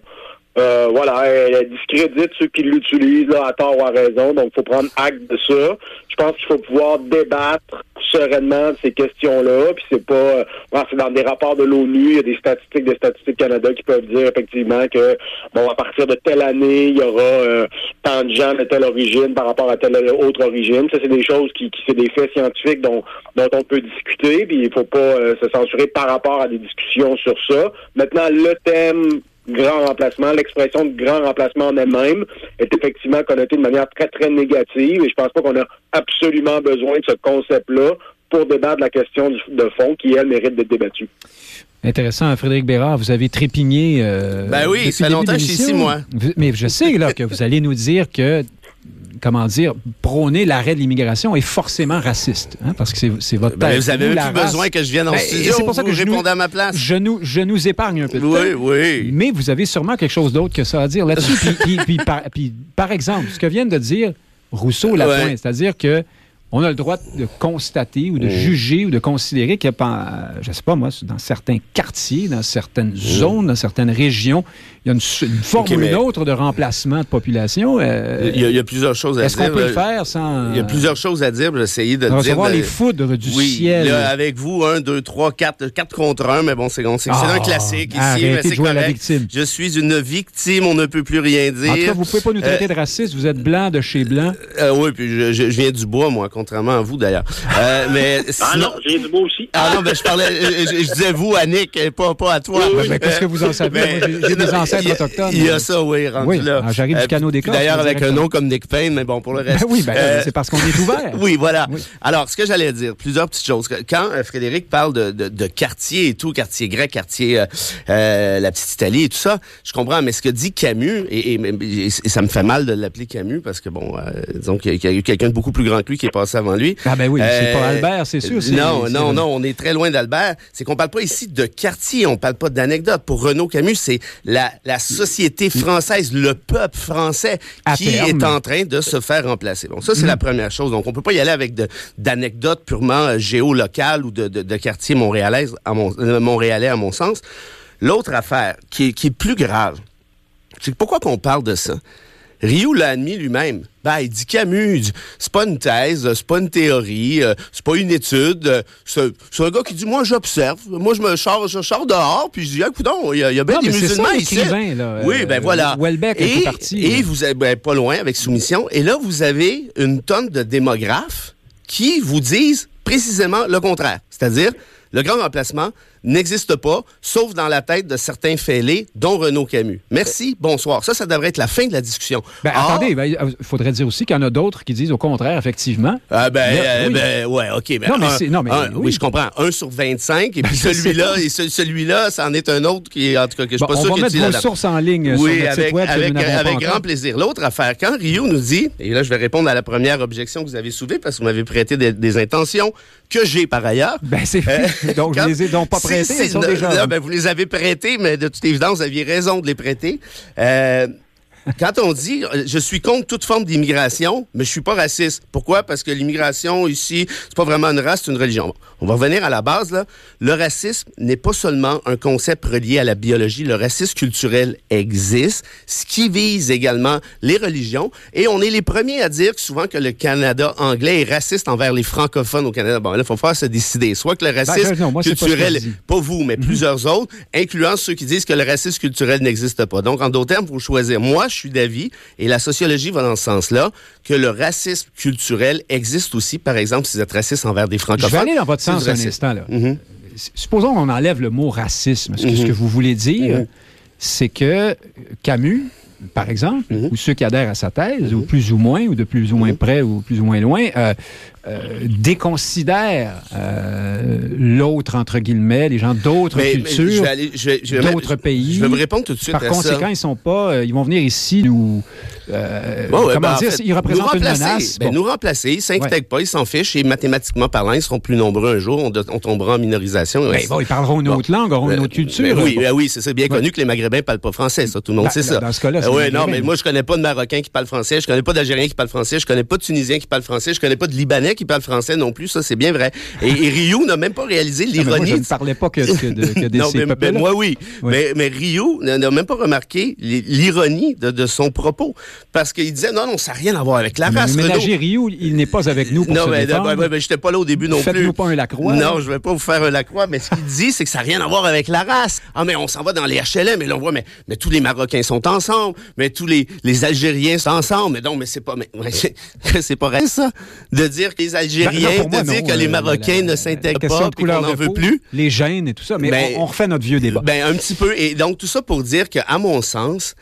euh, voilà, elle, discrédite ceux qui l'utilisent à tort ou à raison. Donc, il faut prendre acte de ça. Je pense qu'il faut pouvoir débattre sereinement de ces questions-là. Puis c'est pas, euh, c'est dans des rapports de l'ONU, il y a des statistiques des Statistiques Canada qui peuvent dire effectivement que bon, à partir de telle année, il y aura euh, tant de gens de telle origine par rapport à telle autre origine. Ça, c'est des choses qui, qui c'est des faits scientifiques dont, dont on peut discuter. Puis il faut pas se censurer par rapport à des discussions sur ça. Maintenant, le thème grand remplacement. L'expression de grand remplacement en elle-même est effectivement connotée de manière très, très négative et je pense pas qu'on a absolument besoin de ce concept-là pour débattre la question de fond qui, elle, mérite d'être débattue. Intéressant, Frédéric Bérard, vous avez trépigné. Euh, ben oui, ça fait longtemps que je suis ici, moi. Mais je sais là, que vous allez nous dire que comment dire, prôner l'arrêt de l'immigration est forcément raciste, hein, parce que c'est votre ben, Vous avez plus besoin que je vienne en ben, studio. C'est pour ça que je réponds à ma place. Je nous, je nous épargne un peu de oui, temps. Oui, Mais vous avez sûrement quelque chose d'autre que ça à dire là-dessus. puis, puis, par, puis, par, exemple, ce que vient de dire Rousseau Lapointe, c'est-à-dire que on a le droit de constater ou de mm. juger ou de considérer qu'il y a, je sais pas moi, dans certains quartiers, dans certaines mm. zones, dans certaines régions, il y a une, forme ou une autre de remplacement de population. Euh, il, y a, plusieurs choses à dire. Est-ce qu'on peut le faire sans... Il y a plusieurs choses à dire. J'essayais de, de recevoir les foudres du oui, ciel. Là, avec vous, un, deux, trois, quatre, quatre contre un, mais bon, c'est c'est un ah, classique ici. Mais de jouer à la victime. Je suis une victime, on ne peut plus rien dire. En tout cas, vous pouvez pas nous traiter euh, de raciste. Vous êtes blanc de chez blanc. Euh, oui, puis je, je, viens du bois, moi, contrairement à vous d'ailleurs. Euh, mais ah non, viens du bois aussi. Ah non, mais je parlais, je, disais vous, Annick, pas, pas à toi. mais qu'est-ce que vous en savez? J'ai des ancêtres autochtones ça, oui, rendu là. J'arrive du euh, canot des D'ailleurs, avec un nom comme Nick Payne, mais bon, pour le reste. Ben oui, ben, euh, c'est parce qu'on est ouvert. oui, voilà. Alors, ce que j'allais dire, plusieurs petites choses. Quand euh, Frédéric parle de, de, quartier et tout, quartier grec, quartier la petite Italie et tout ça, je comprends, mais ce que dit Camus, et, ça me fait mal de l'appeler Camus parce que, bon, disons qu'il y, a eu quelqu'un de beaucoup plus grand que lui qui est passé avant lui. Ah ben oui, c'est pas Albert, c'est sûr. Non, non, non, on est très loin d'Albert. C'est qu'on parle pas ici de quartier, on parle pas d'anecdote. Pour Renaud Camus, c'est la, la société française, le peuple français qui est en train de se faire remplacer. Bon, ça, c'est la mm. première chose. Donc, on peut pas y aller avec d'anecdotes purement euh, géolocales ou de, de, de quartiers montréalais, à mon, euh, montréalais, à mon sens. L'autre affaire, qui est, qui est plus grave, c'est pourquoi qu'on parle de ça? Ryu l'a admis lui-même. Ben, il dit Camus, c'est pas une thèse, c'est pas une théorie, euh, c'est pas une étude. C'est un gars qui dit, moi, j'observe. Moi, je me charge, je sors dehors, puis je dis, écoute, il y, a, y a bien des musulmans ici. Là, oui, ben voilà. Welbeck et, est parti. Et vous êtes ben, pas loin avec soumission. Et là, vous avez une tonne de démographes qui vous disent précisément le contraire. C'est-à-dire, le grand remplacement, n'existe pas, sauf dans la tête de certains fêlés, dont Renaud Camus. Merci, bonsoir. Ça, ça devrait être la fin de la discussion. Ben, attendez, il ben, euh, faudrait dire aussi qu'il y en a d'autres qui disent au contraire, effectivement. Ah ben, euh, ben ouais, OK. Ben, non, mais. Non, mais, oui. je comprends. Un sur 25, et puis celui-là, et celui-là, c'en est un autre qui est, en tout cas, que je suis pas sûr on va mettre vos sources en ligne oui, sur avec, site web. Avec, avec grand plaisir. L'autre affaire, quand Rio nous dit, et là, je vais répondre à la première objection que vous avez soulevée, parce que vous m'avez prêté des, intentions que j'ai par ailleurs. Ben, c'est euh, Donc, je les ai donc pas elles sont déjà ben, vous les avez prêtés, mais de toute évidence, vous aviez raison de les prêter. Euh, quand on dit euh, je suis contre toute forme d'immigration, mais je suis pas raciste. Pourquoi? Parce que l'immigration ici, c'est pas vraiment une race, c'est une religion. On va revenir à la base, là. Le racisme n'est pas seulement un concept relié à la biologie. Le racisme culturel existe, ce qui vise également les religions. Et on est les premiers à dire souvent que le Canada anglais est raciste envers les francophones au Canada. Bon, là, il faut faire se décider. Soit que le ben, racisme culturel, pas, vous, mais mhm. plusieurs autres, incluant ceux qui disent que le racisme culturel n'existe pas. Donc, en d'autres termes, vous choisir. Moi, je suis d'avis, et la sociologie va dans ce sens-là, que le racisme culturel existe aussi, par exemple, si vous êtes raciste envers des francophones. Je vais aller dans votre sens un instant. Là. Mm-hmm. Supposons qu'on enlève le mot racisme. Ce que, ce que mm-hmm. vous voulez dire, mm-hmm. c'est que Camus, par exemple, ou ceux qui adhèrent à sa thèse, ou plus ou moins, ou de plus ou moins près, ou plus ou moins loin, euh, euh, déconsidère euh, l'autre, entre guillemets, les gens d'autres cultures, d'autres pays. Je vais me répondre tout de suite Par conséquent, ils sont pas, euh, ils vont venir ici nous, comment ben, dire, ils représentent une menace. Ben, nous remplacer, ils s'inquiètent pas, ils s'en fichent et mathématiquement parlant, ils seront plus nombreux un jour, on, tombera en minorisation. Ben, bon, ils parleront une autre langue, auront une autre culture. oui, oui, c'est bien connu que les Maghrébins parlent pas français, ça, tout le monde sait ça. Dans ce cas-là, Oui, non, mais moi, je connais pas de Marocains qui parlent français, je connais pas d'Algériens qui parlent français, je connais pas de Tunisiens qui parlent français, je connais pas de Libanais qui parle français non plus, ça c'est bien vrai. Et, Ryu n'a même pas réalisé l'ironie. Je ne parlais pas que, de, des non, mais, moi oui. Mais, mais Ryu n'a même pas remarqué l'ironie de, son propos. Parce qu'il disait non, non, ça n'a rien à voir avec la race. Mais ménager Ryu, il n'est pas avec nous pour non, se mais, défendre. Non, mais, j'étais pas là au début non plus. Faites-nous pas un Lacroix. Non, je vais pas vous faire un Lacroix, mais ce qu'il dit, c'est que ça n'a rien à voir avec la race. Ah, mais on s'en va dans les HLM et là on voit, mais, mais tous les Marocains sont ensemble, mais tous les, les Algériens sont ensemble. Mais non, mais c'est pas, mais, c'est pas vrai ça, de dire les Algériens Ben, non, moi, de dire non, que les Marocains la- ne s'intègrent pas qu'on n'en veut peau, plus. Les gènes et tout ça. Mais Ben, on, on refait notre vieux débat. Ben, un petit peu. Et donc, tout ça pour dire qu'à mon sens,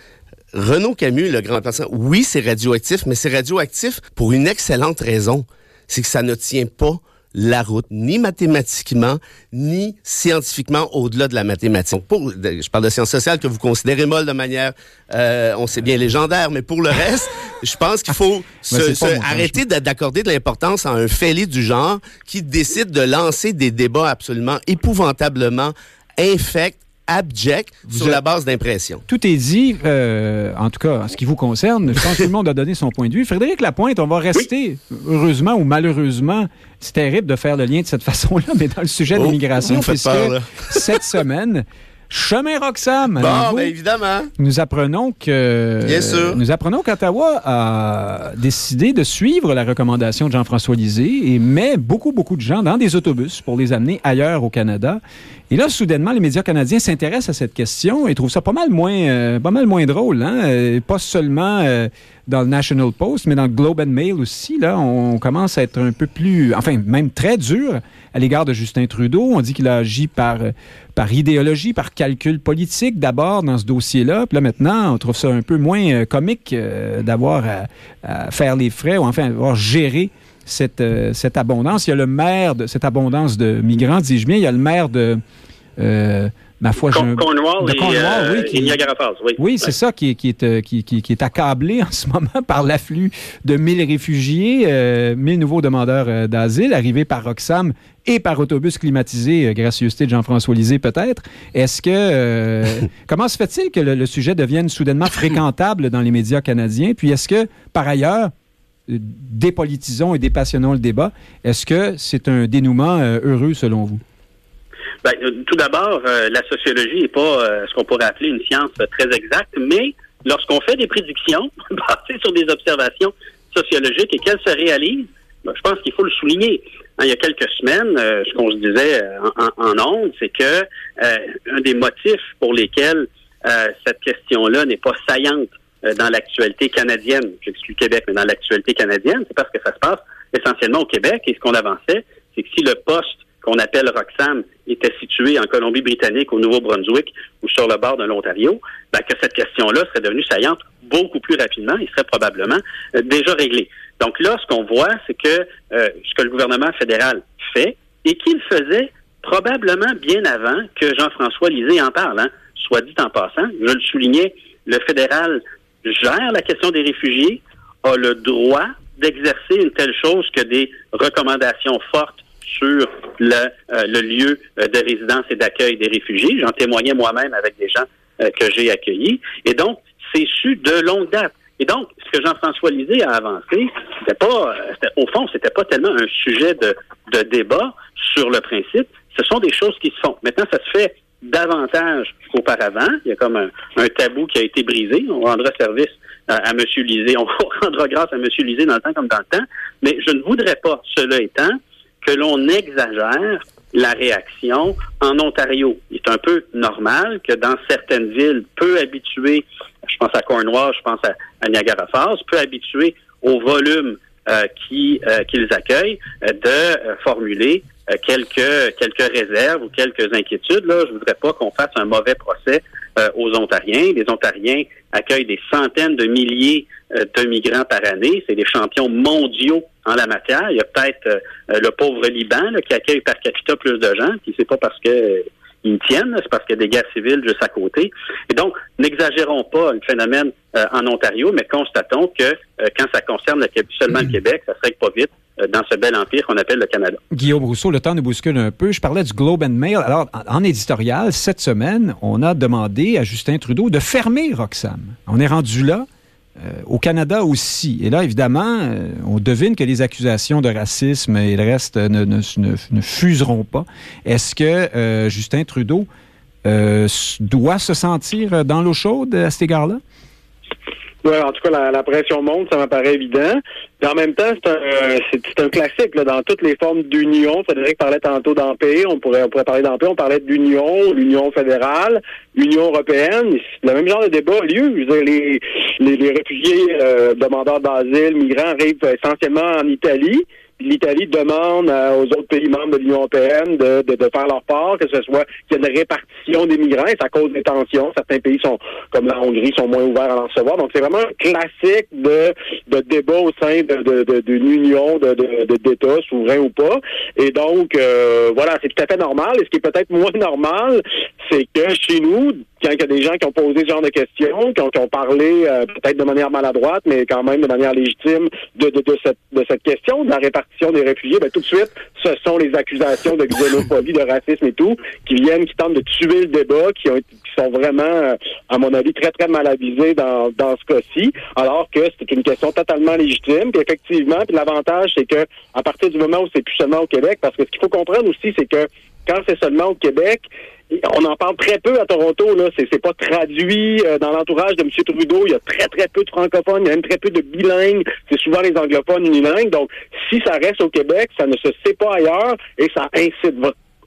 Renaud Camus, le grand penseur, oui, c'est radioactif, mais c'est radioactif pour une excellente raison. C'est que ça ne tient pas la route, ni mathématiquement, ni scientifiquement au-delà de la mathématique. Pour, je parle de sciences sociales que vous considérez molles de manière, euh, on sait bien, légendaire, mais pour le reste, je pense qu'il faut se, se- arrêter d'a- d'accorder de l'importance à un fêlé du genre qui décide de lancer des débats absolument épouvantablement infects, abjects, sur êtes- la base d'impressions. Tout est dit, euh, en tout cas, en ce qui vous concerne. Je pense que tout le monde a donné son point de vue. Frédéric Lapointe, on va rester, heureusement ou malheureusement, c'est terrible de faire le lien de cette façon-là, mais dans le sujet de Oh, l'immigration, vous puisque peur, là. cette semaine, chemin Roxham, Bon, ben évidemment. nous apprenons que Bien sûr. nous apprenons qu'Ottawa a décidé de suivre la recommandation de Jean-François Lisée et met beaucoup beaucoup de gens dans des autobus pour les amener ailleurs au Canada. Et là, soudainement, les médias canadiens s'intéressent à cette question et trouvent ça pas mal moins, euh, drôle. Hein? Euh, pas seulement euh, dans le National Post, mais dans le Globe and Mail aussi. Là, on commence à être un peu plus, enfin, même très dur à l'égard de Justin Trudeau. On dit qu'il a agi par, par idéologie, par calcul politique d'abord dans ce dossier-là. Puis là, maintenant, on trouve ça un peu moins comique d'avoir à, à faire les frais ou enfin avoir géré cette, euh, cette abondance. Il y a le maire de cette abondance de migrants, dis-je bien. Il y a le maire de. euh, ma foi, Cornwall, de Cornwall, euh, oui, qui- et Niagara Falls, oui. oui, c'est ça qui est, qui, est, qui, qui- qui est accablé en ce moment par l'afflux de 1000 réfugiés, euh, 1000 nouveaux demandeurs d'asile arrivés par Roxham et par autobus climatisé, gracieuseté de Jean-François Lisée peut-être. Est-ce que... euh, comment se fait-il que le, le sujet devienne soudainement fréquentable dans les médias canadiens? Puis est-ce que, par ailleurs, dépolitisons et dépassionnons le débat, est-ce que c'est un dénouement euh, heureux selon vous? Ben, euh, tout d'abord, euh, la sociologie n'est pas ce qu'on pourrait appeler une science très exacte, mais lorsqu'on fait des prédictions basées sur des observations sociologiques et qu'elles se réalisent, ben, je pense qu'il faut le souligner. Hein, il y a quelques semaines, ce qu'on se disait en, en, ondes, c'est que un des motifs pour lesquels cette question-là n'est pas saillante dans l'actualité canadienne, j'exclus Québec, mais dans l'actualité canadienne, c'est parce que ça se passe essentiellement au Québec. Et ce qu'on avançait, c'est que si le poste qu'on appelle Roxham était situé en Colombie-Britannique, au Nouveau-Brunswick ou sur le bord de l'Ontario, ben, que cette question-là serait devenue saillante beaucoup plus rapidement et serait probablement euh, déjà réglée. Donc là, ce qu'on voit, c'est que euh, ce que le gouvernement fédéral fait et qu'il faisait probablement bien avant que Jean-François Lisée en parle, hein, soit dit en passant, je le soulignais, le fédéral gère la question des réfugiés, a le droit d'exercer une telle chose que des recommandations fortes sur le, euh, lieu euh, de résidence et d'accueil des réfugiés. J'en témoignais moi-même avec des gens euh, que j'ai accueillis. Et donc, c'est su de longue date. Et donc, ce que Jean-François Lisée a avancé, c'était pas, au fond, c'était pas tellement un sujet de, de débat sur le principe. Ce sont des choses qui se font. Maintenant, ça se fait davantage qu'auparavant. Il y a comme un, tabou qui a été brisé. On rendra service à, M. Lisée. On rendra grâce à M. Lisée dans le temps comme dans le temps. Mais je ne voudrais pas, cela étant, que l'on exagère la réaction en Ontario. Il est un peu normal que dans certaines villes peu habituées, je pense à Cornwall, je pense à, Niagara Falls, peu habituées au volume euh, euh, qu'ils accueillent, euh, de formuler quelques quelques réserves ou quelques inquiétudes. Là, je voudrais pas qu'on fasse un mauvais procès euh, aux Ontariens. Les Ontariens accueillent des centaines de milliers euh, de migrants par année. C'est des champions mondiaux en la matière. Il y a peut-être euh, le pauvre Liban là, qui accueille par capita plus de gens, puis c'est pas parce que euh, ils tiennent, c'est parce qu'il y a des guerres civiles juste à côté. Et donc, n'exagérons pas le phénomène euh, en Ontario, mais constatons que euh, quand ça concerne le seulement le Québec, ça serait pas vite euh, dans ce bel empire qu'on appelle le Canada. Guillaume Rousseau, le temps nous bouscule un peu. Je parlais du Globe and Mail. Alors, en éditorial, cette semaine, on a demandé à Justin Trudeau de fermer Roxham. On est rendu là. euh, au Canada aussi. Et là, évidemment, euh, on devine que les accusations de racisme et le reste euh, ne, ne- ne- ne fuseront pas. Est-ce que euh, Justin Trudeau euh, doit se sentir euh, dans l'eau chaude à cet égard-là? Ouais, en tout cas, la, la pression monte, ça m'apparaît évident. En même temps, c'est un, c'est, un classique là, dans toutes les formes d'union. Frédéric parlait tantôt d'empire, on pourrait, on pourrait parler d'empire, on parlait d'union, l'union fédérale, l'union européenne. Le même genre de débat a lieu. Dire, les, les, les réfugiés euh, demandeurs d'asile, migrants arrivent essentiellement en Italie. l'Italie demande aux autres pays membres de l'Union européenne de, de, faire leur part, que ce soit qu'il y ait une répartition des migrants, ça cause des tensions. Certains pays sont, comme la Hongrie, sont moins ouverts à en recevoir. Donc, c'est vraiment un classique de, de débat au sein d'une de, de, union d'États, souverains ou pas. Et donc, euh, voilà, c'est tout à fait normal. Et ce qui est peut-être moins normal, c'est que chez nous, quand il y a des gens qui ont posé ce genre de questions, qui ont, parlé euh, peut-être de manière maladroite, mais quand même de manière légitime de, de, de, cette, de cette question de la répartition des réfugiés, ben, tout de suite, ce sont les accusations de xénophobie, de racisme et tout, qui viennent, qui tentent de tuer le débat, qui, ont, qui sont vraiment, euh, à mon avis, très, très mal avisés dans, dans ce cas-ci, alors que c'est une question totalement légitime. Puis effectivement, puis l'avantage, c'est que à partir du moment où c'est plus seulement au Québec, parce que ce qu'il faut comprendre aussi, c'est que quand c'est seulement au Québec, on en parle très peu à Toronto, là. C'est, pas traduit euh, dans l'entourage de M. Trudeau. Il y a très, très peu de francophones, il y a même très peu de bilingues. C'est souvent les anglophones unilingues. Donc, si ça reste au Québec, ça ne se sait pas ailleurs et ça incite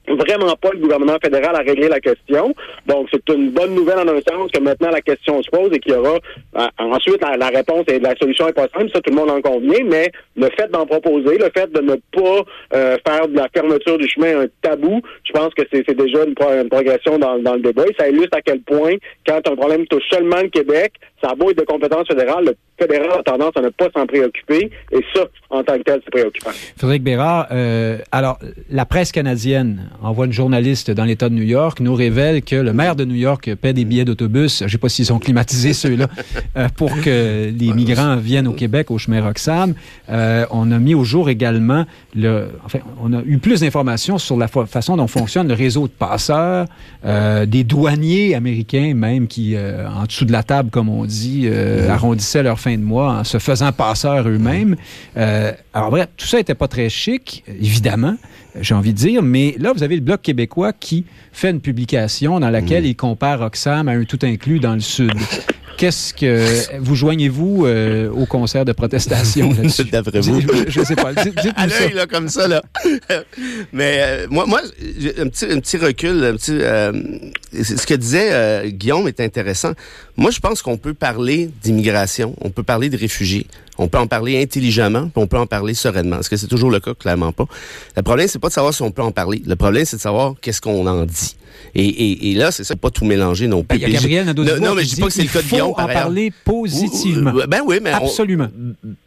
vraiment pas le gouvernement fédéral à régler la question. Donc, c'est une bonne nouvelle en un sens que maintenant la question se pose et qu'il y aura euh, ensuite la, réponse et la solution est pas simple, ça tout le monde en convient, mais le fait d'en proposer, le fait de ne pas euh, faire de la fermeture du chemin un tabou, je pense que c'est déjà une, progression dans, dans, le débat et ça illustre à quel point, quand un problème touche seulement le Québec, ça a être de compétence fédérale, le fédéral a tendance à ne pas s'en préoccuper, et ça, en tant que tel, c'est préoccupant. Frédéric Bérard, euh, alors, la presse canadienne envoie une journaliste dans l'État de New York, nous révèle que le maire de New York paie des billets d'autobus, je ne sais pas s'ils sont climatisés ceux-là, euh, pour que les migrants viennent au Québec, au chemin Roxham. Euh, on a mis au jour également, le, enfin, on a eu plus d'informations sur la façon dont fonctionne le réseau de passeurs, euh, des douaniers américains même qui, euh, en dessous de la table, comme on dit, euh, arrondissaient leur fin de mois en se faisant passeurs eux-mêmes. Euh, alors bref, tout ça n'était pas très chic, évidemment, j'ai envie de dire, mais là, vous avez le Bloc québécois qui fait une publication dans laquelle il compare Oxfam à un tout inclus dans le Sud. Qu'est-ce que vous joignez-vous euh, au concert de protestation là-dessus? D'après vous Je, ne sais pas. Dites, à l'œil là comme ça là. Mais euh, moi, moi, un petit, un petit recul, un petit, euh, ce que disait Guillaume est intéressant. Moi, je pense qu'on peut parler d'immigration, on peut parler de réfugiés, on peut en parler intelligemment, puis on peut en parler sereinement. Est-ce que c'est toujours le cas? Clairement pas. Le problème, c'est pas de savoir si on peut en parler. Le problème, c'est de savoir qu'est-ce qu'on en dit. Et, et, et là, c'est ça, pas tout mélanger non plus. Ben, il y a Gabriel nadeau Non, non mais je dis pas que c'est le cas de Guillaume. en parler positivement. Ben oui, mais absolument.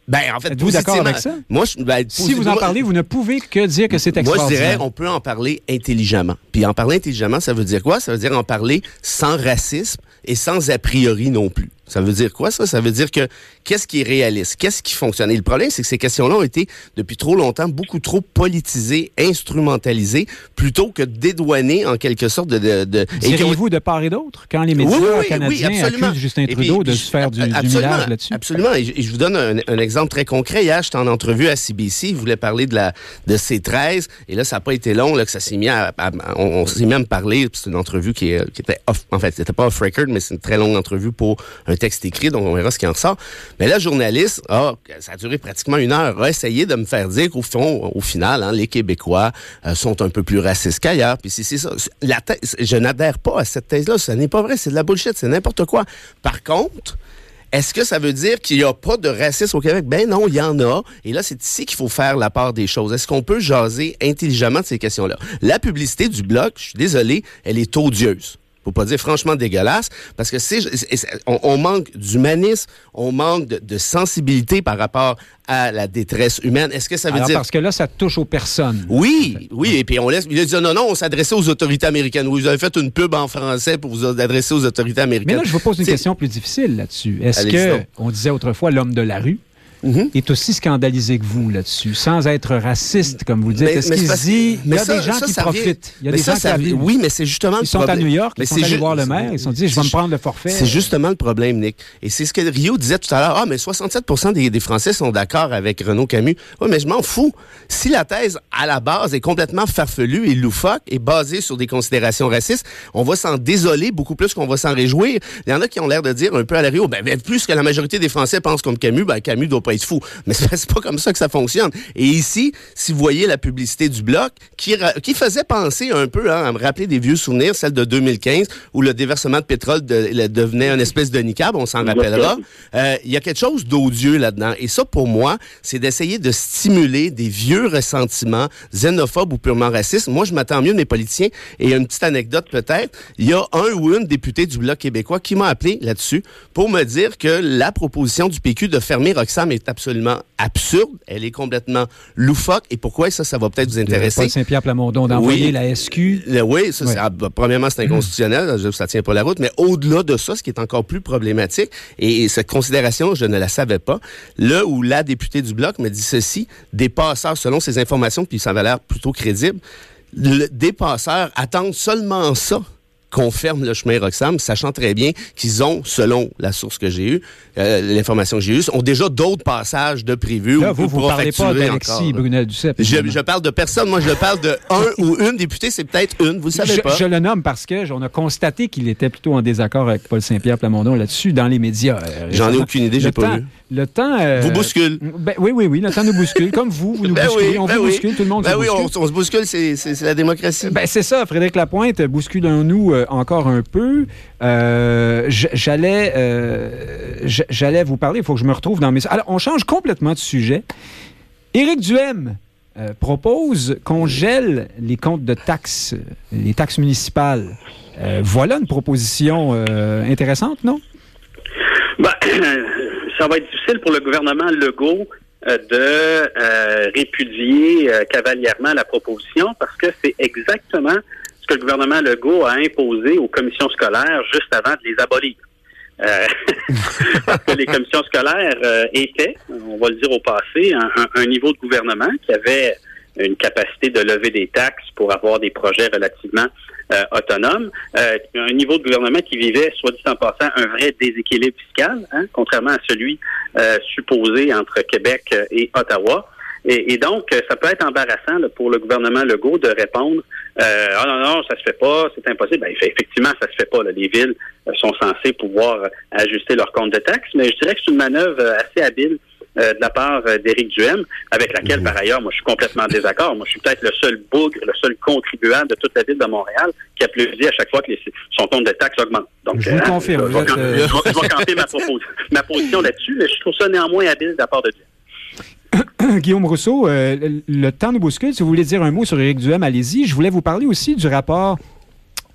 Ben en fait, êtes-vous d'accord avec ça? Moi, je, ben, si vous en parlez, vous ne pouvez que dire que c'est extraordinaire. Moi, je dirais, on peut en parler intelligemment. Puis en parler intelligemment, ça veut dire quoi? Ça veut dire en parler sans racisme et sans a priori non plus. Ça veut dire quoi, ça? Ça veut dire que qu'est-ce qui est réaliste? Qu'est-ce qui fonctionne? Et le problème, c'est que ces questions-là ont été, depuis trop longtemps, beaucoup trop politisées, instrumentalisées, plutôt que dédouanées, en quelque sorte, de... de, Diriez-vous de part et d'autre, quand les médias canadiens accusent Justin Trudeau de se faire du, millage là-dessus? Absolument. Et, je vous donne un, exemple très concret. Hier, j'étais en entrevue à CBC, il voulait parler de la de C13, et là, ça n'a pas été long, là, que ça s'est mis à... on, s'est mis à me parler, c'est une entrevue qui, qui était off... En fait, c'était pas off-record, mais c'est une très longue entrevue pour un texte écrit, donc on verra ce qui en sort. Mais la journaliste, ça a duré pratiquement une heure, a essayé de me faire dire qu'au fond, au final, hein, les Québécois euh, sont un peu plus racistes qu'ailleurs. Puis c'est ça. La je n'adhère pas à cette thèse-là. Ce n'est pas vrai. C'est de la bullshit. C'est n'importe quoi. Par contre, est-ce que ça veut dire qu'il n'y a pas de racisme au Québec? Ben non, il y en a. Et là, c'est ici qu'il faut faire la part des choses. Est-ce qu'on peut jaser intelligemment de ces questions-là? La publicité du blog, je suis désolé, elle est odieuse pour pas dire franchement dégueulasse, parce que c'est, on, manque d'humanisme, on manque de, sensibilité par rapport à la détresse humaine. Est-ce que ça veut dire parce que là, ça touche aux personnes. Oui, oui, et puis on laisse. Il a dit non, non, on s'adressait aux autorités américaines. vous avez fait une pub en français pour vous adresser aux autorités américaines. Mais là, je vous pose une question plus difficile là-dessus. Est-ce que on disait autrefois l'homme de la rue? Mhm. est aussi scandalisé que vous là-dessus, sans être raciste, comme vous le dites. Est-ce qu'il dit, il y a des gens qui profitent. Il y a des gens qui Oui, mais c'est justement Ils sont à New York, ils sont allés voir le maire, ils se sont dit, je vais me prendre le forfait. C'est justement le problème, Nick. Et c'est ce que Rio disait tout à l'heure. Ah, mais 67% des, des, Français sont d'accord avec Renaud Camus. Oui, mais je m'en fous. Si la thèse, à la base, est complètement farfelue et loufoque et basée sur des considérations racistes, on va s'en désoler beaucoup plus qu'on va s'en réjouir. Il y en a qui ont l'air de dire un peu à la Rio, ben, plus que la majorité des Français pensent comme Camus, ben, Camus doit pas pas être fou. Mais c'est pas comme ça que ça fonctionne. Et ici, si vous voyez la publicité du bloc, qui, qui faisait penser un peu hein, à me rappeler des vieux souvenirs, celle de 2015, où le déversement de pétrole devenait une espèce de niqab, on s'en rappellera. Euh, il y a quelque chose d'odieux là-dedans. Et ça, pour moi, c'est d'essayer de stimuler des vieux ressentiments xénophobes ou purement racistes. Moi, je m'attends mieux de mes politiciens. Et une petite anecdote peut-être, il y a un ou une députée du Bloc québécois qui m'a appelé là-dessus pour me dire que la proposition du PQ de fermer Roxham est absolument absurde. Elle est complètement loufoque. Et pourquoi ça, ça va peut-être vous intéresser? Paul Saint-Pierre Plamondon d'envoyer la SQ. oui, ça, ah, bah, premièrement, c'est inconstitutionnel. Ça tient pas la route. Mais au-delà de ça, ce qui est encore plus problématique, et, cette considération, je ne la savais pas, là où la députée du Bloc me dit ceci, des passeurs, selon ses informations, puis ça avait l'air plutôt crédible, des passeurs attendent seulement ça qu'on ferme le chemin Roxham, sachant très bien qu'ils ont, selon la source que j'ai eue, euh, l'information que j'ai eue, ont déjà d'autres passages de prévus. Là, vous, vous parlez pas d'Alexis Brunel Duceppe. Je, je, parle de personne. Moi, je parle de un ou une députée. C'est peut-être une. Vous savez pas. Je le nomme parce que on a constaté qu'il était plutôt en désaccord avec Paul Saint-Pierre Plamondon là-dessus dans les médias. Euh, J'en ai aucune idée. J'ai pas lu. Le temps. Euh, vous bouscule. Ben, oui, oui, oui. Le temps nous bouscule. Comme vous, vous nous ben bousculez. on ben vous bouscule. Tout le monde ben oui, on, se bouscule. C'est la démocratie. Ben, c'est ça. Frédéric Lapointe, bousculons-nous encore un peu. Euh, j'allais, euh, j'allais vous parler. Il faut que je me retrouve dans mes. Alors, on change complètement de sujet. Éric Duhem euh, propose qu'on gèle les comptes de taxes, les taxes municipales. voilà une proposition intéressante, non? Ben, ça va être difficile pour le gouvernement Legault de répudier cavalièrement la proposition parce que c'est exactement ce que le gouvernement Legault a imposé aux commissions scolaires juste avant de les abolir. Euh, parce que les commissions scolaires euh, étaient, on va le dire au passé, un, niveau de gouvernement qui avait une capacité de lever des taxes pour avoir des projets relativement euh, autonomes, un niveau de gouvernement qui vivait, soit dit en passant, un vrai déséquilibre fiscal, hein, contrairement à celui supposé entre Québec et Ottawa. Et, donc, ça peut être embarrassant pour le gouvernement Legault de répondre euh, ah non, non, ça se fait pas, c'est impossible. Ben, effectivement, ça se fait pas. Les villes euh, sont censées pouvoir ajuster leur compte de taxes, mais je dirais que c'est une manœuvre euh, assez habile de la part d'Éric Duhem, avec laquelle, mhm. par ailleurs, moi, je suis complètement en désaccord. Moi, je suis peut-être le seul bougre, le seul contribuable de toute la ville de Montréal qui applaudit à chaque fois que son compte de taxes augmente. Donc, je vous hein, confirme. Je, vais, camper ma, ma position là-dessus, mais je trouve ça néanmoins habile de la part de Duhem. Guillaume Rousseau, euh, le temps nous bouscule. Si vous voulez dire un mot sur Éric Duhem, allez-y. Je voulais vous parler aussi du rapport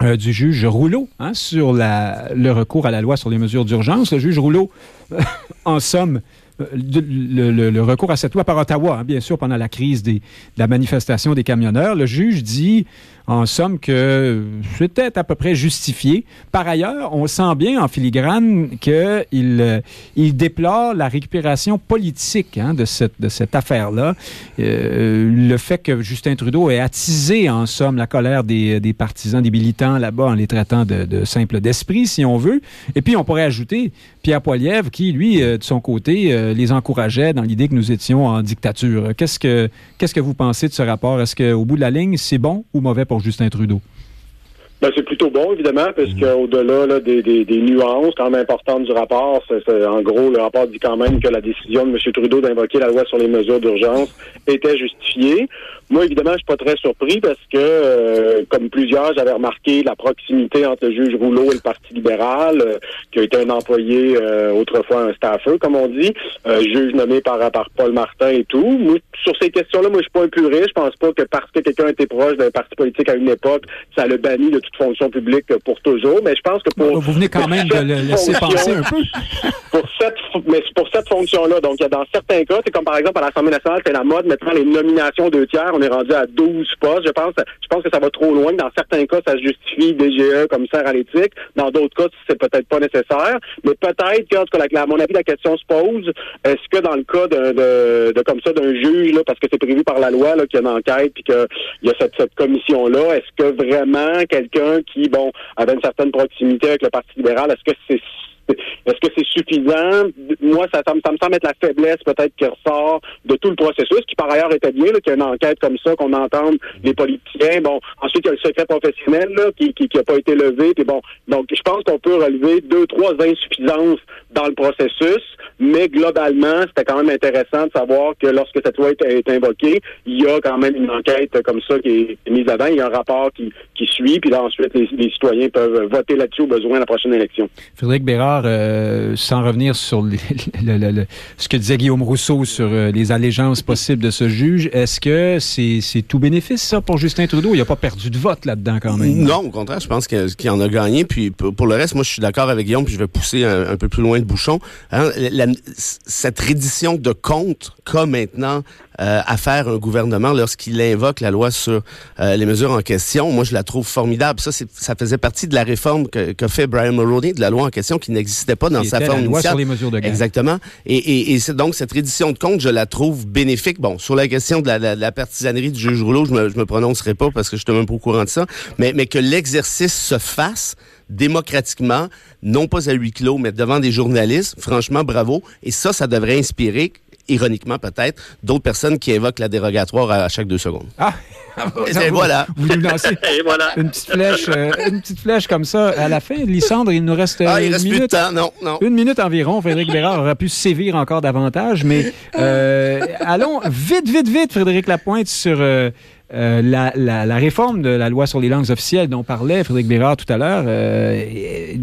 euh, du juge Rouleau hein, sur le recours à la loi sur les mesures d'urgence. Le juge Rouleau, en somme, euh, le, recours à cette loi par Ottawa, hein, bien sûr, pendant la crise des, de la manifestation des camionneurs, le juge dit en somme que c'était à peu près justifié. Par ailleurs, on sent bien en filigrane qu'il euh, il déplore la récupération politique hein, de cette, affaire-là. Euh, le fait que Justin Trudeau ait attisé en somme la colère des, partisans, des militants là-bas en les traitant de, simples d'esprit, si on veut. Et puis, on pourrait ajouter Pierre Poilievre qui, lui, de son côté, les encourageait dans l'idée que nous étions en dictature. Qu'est-ce que, que vous pensez de ce rapport? Est-ce qu'au bout de la ligne, c'est bon ou mauvais pour Justin Trudeau? Ben, c'est plutôt bon, évidemment, parce mhm. qu'au-delà là, des, des, des, nuances quand même importantes du rapport, en gros, le rapport dit quand même que la décision de M. Trudeau d'invoquer la loi sur les mesures d'urgence était justifiée. Moi, évidemment, je suis pas très surpris parce que, euh, comme plusieurs, j'avais remarqué la proximité entre le juge Rouleau et le Parti libéral, euh, qui a été un employé euh, autrefois un staffer, comme on dit, juge nommé par, par Paul Martin et tout. Moi, sur ces questions-là, moi, je suis pas un puriste. Je pense pas que parce que quelqu'un était proche d'un parti politique à une époque, ça le bannit de toute fonction publique pour toujours. Mais je pense que pour... Vous venez quand même de le laisser penser un peu. pour cette, mais pour cette fonction-là, donc, il y a dans certains cas, c'est comme par exemple à l'Assemblée nationale, c'est la mode, maintenant les nominations de tiers, on est rendu à 12 postes. Je pense, je pense que ça va trop loin. Dans certains cas, ça justifie DGE, commissaire à l'éthique. Dans d'autres cas, c'est peut-être pas nécessaire. Mais peut-être que, tout cas, à mon avis, la question se pose. Est-ce que dans le cas de, de, comme ça d'un juge, là, parce que c'est prévu par la loi, là, qu'il y a une enquête puis qu'il y a cette, cette commission-là, est-ce que vraiment quelqu'un qui, bon, avait une certaine proximité avec le Parti libéral, est-ce que c'est Est-ce que c'est suffisant? Moi, ça, me, semble être la faiblesse peut-être qui ressort de tout le processus, qui par ailleurs était bien, qu'il y a une enquête comme ça, qu'on entende les politiciens. Bon, ensuite, il y a le secret professionnel là, qui n'a pas été levé. Puis bon, donc je pense qu'on peut relever deux, trois insuffisances dans le processus, mais globalement, c'était quand même intéressant de savoir que lorsque cette loi est, invoquée, il y a quand même une enquête comme ça qui est mise avant. Il y a un rapport qui, qui suit, puis là, ensuite, les, citoyens peuvent voter là-dessus au besoin à la prochaine élection. Frédéric Bérard, euh, sans revenir sur ce que disait Guillaume Rousseau sur euh, les allégeances possibles de ce juge, est-ce que c'est tout bénéfice, ça, pour Justin Trudeau? Il n'a pas perdu de vote là-dedans, quand même. Non, au contraire, je pense qu'il en a gagné. Puis pour, le reste, moi, je suis d'accord avec Guillaume, puis je vais pousser un, peu plus loin le bouchon. Hein, cette reddition de comptes qu'a maintenant euh, à faire un gouvernement lorsqu'il invoque la loi sur euh, les mesures en question. Moi, je la trouve formidable. Ça, ça faisait partie de la réforme qu'a que fait Brian Mulroney de la loi en question qui n'existait pas dans sa forme la loi sur les mesures de Exactement. Et, et, et c'est donc cette reddition de compte, je la trouve bénéfique. Bon, sur la question de la, la, la partisanerie du juge Rouleau, je me, je me prononcerai pas parce que je suis même pas au courant de ça. Mais, mais que l'exercice se fasse démocratiquement, non pas à huis clos, mais devant des journalistes. Franchement, bravo. Et ça, ça devrait inspirer ironiquement peut-être, d'autres personnes qui évoquent la dérogatoire à, chaque deux secondes. Ah! Et voilà. Vous nous lancez une petite flèche, euh, une petite flèche comme ça. À la fin, Lissandre, il nous reste ah, il une reste minute. Plus de temps. Non, non. Une minute environ. Frédéric Bérard aurait pu sévir encore davantage, mais euh, allons vite, vite, vite, Frédéric Lapointe, sur euh, euh, la, réforme de la loi sur les langues officielles dont parlait Frédéric Bérard tout à l'heure, euh,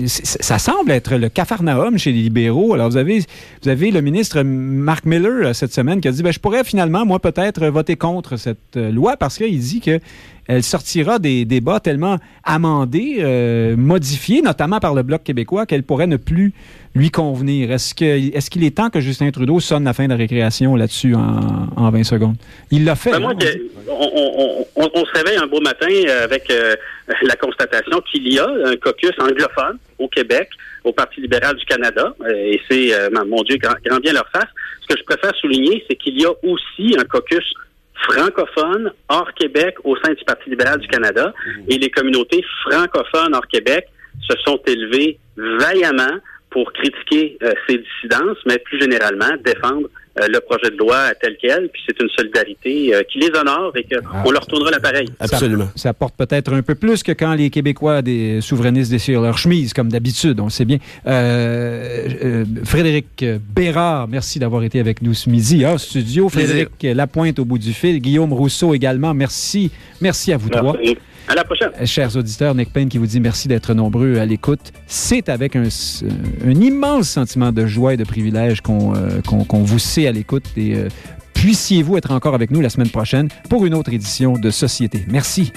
ça semble être le cafarnaum chez les libéraux. Alors, vous avez, vous avez le ministre Mark Miller euh, cette semaine qui a dit ben, Je pourrais finalement, moi, peut-être voter contre cette loi parce qu'il dit que elle sortira des débats tellement amendés, euh, modifiés, notamment par le Bloc québécois, qu'elle pourrait ne plus lui convenir. Est-ce qu'il est, qu'il est temps que Justin Trudeau sonne la fin de la récréation là-dessus en, 20 secondes? Il l'a fait. Ben, moi, on, se réveille un beau matin avec euh, la constatation qu'il y a un caucus anglophone au Québec, au Parti libéral du Canada, euh, et c'est, mon Dieu, grand, grand bien leur face. Ce que je préfère souligner, c'est qu'il y a aussi un caucus francophones hors Québec au sein du Parti libéral du Canada mhm. et les communautés francophones hors Québec se sont élevées vaillamment pour critiquer euh, ces dissidences, mais plus généralement défendre euh, le projet de loi tel quel, puis c'est une solidarité euh, qui les honore et qu'on ah. leur tournera l'appareil. Absolument. Ça, porte peut-être un peu plus que quand les Québécois des souverainistes déchirent leur chemise, comme d'habitude, on le sait bien. Frédéric Bérard, merci d'avoir été avec nous ce midi en studio. Frédéric Lapointe au bout du fil. Guillaume Rousseau également, merci. Merci à vous trois. À la prochaine. Euh, chers auditeurs, Nick Payne qui vous dit merci d'être nombreux à l'écoute. C'est avec un, immense sentiment de joie et de privilège qu'on euh, vous sait à l'écoute et euh, puissiez-vous être encore avec nous la semaine prochaine pour une autre édition de Société. Merci.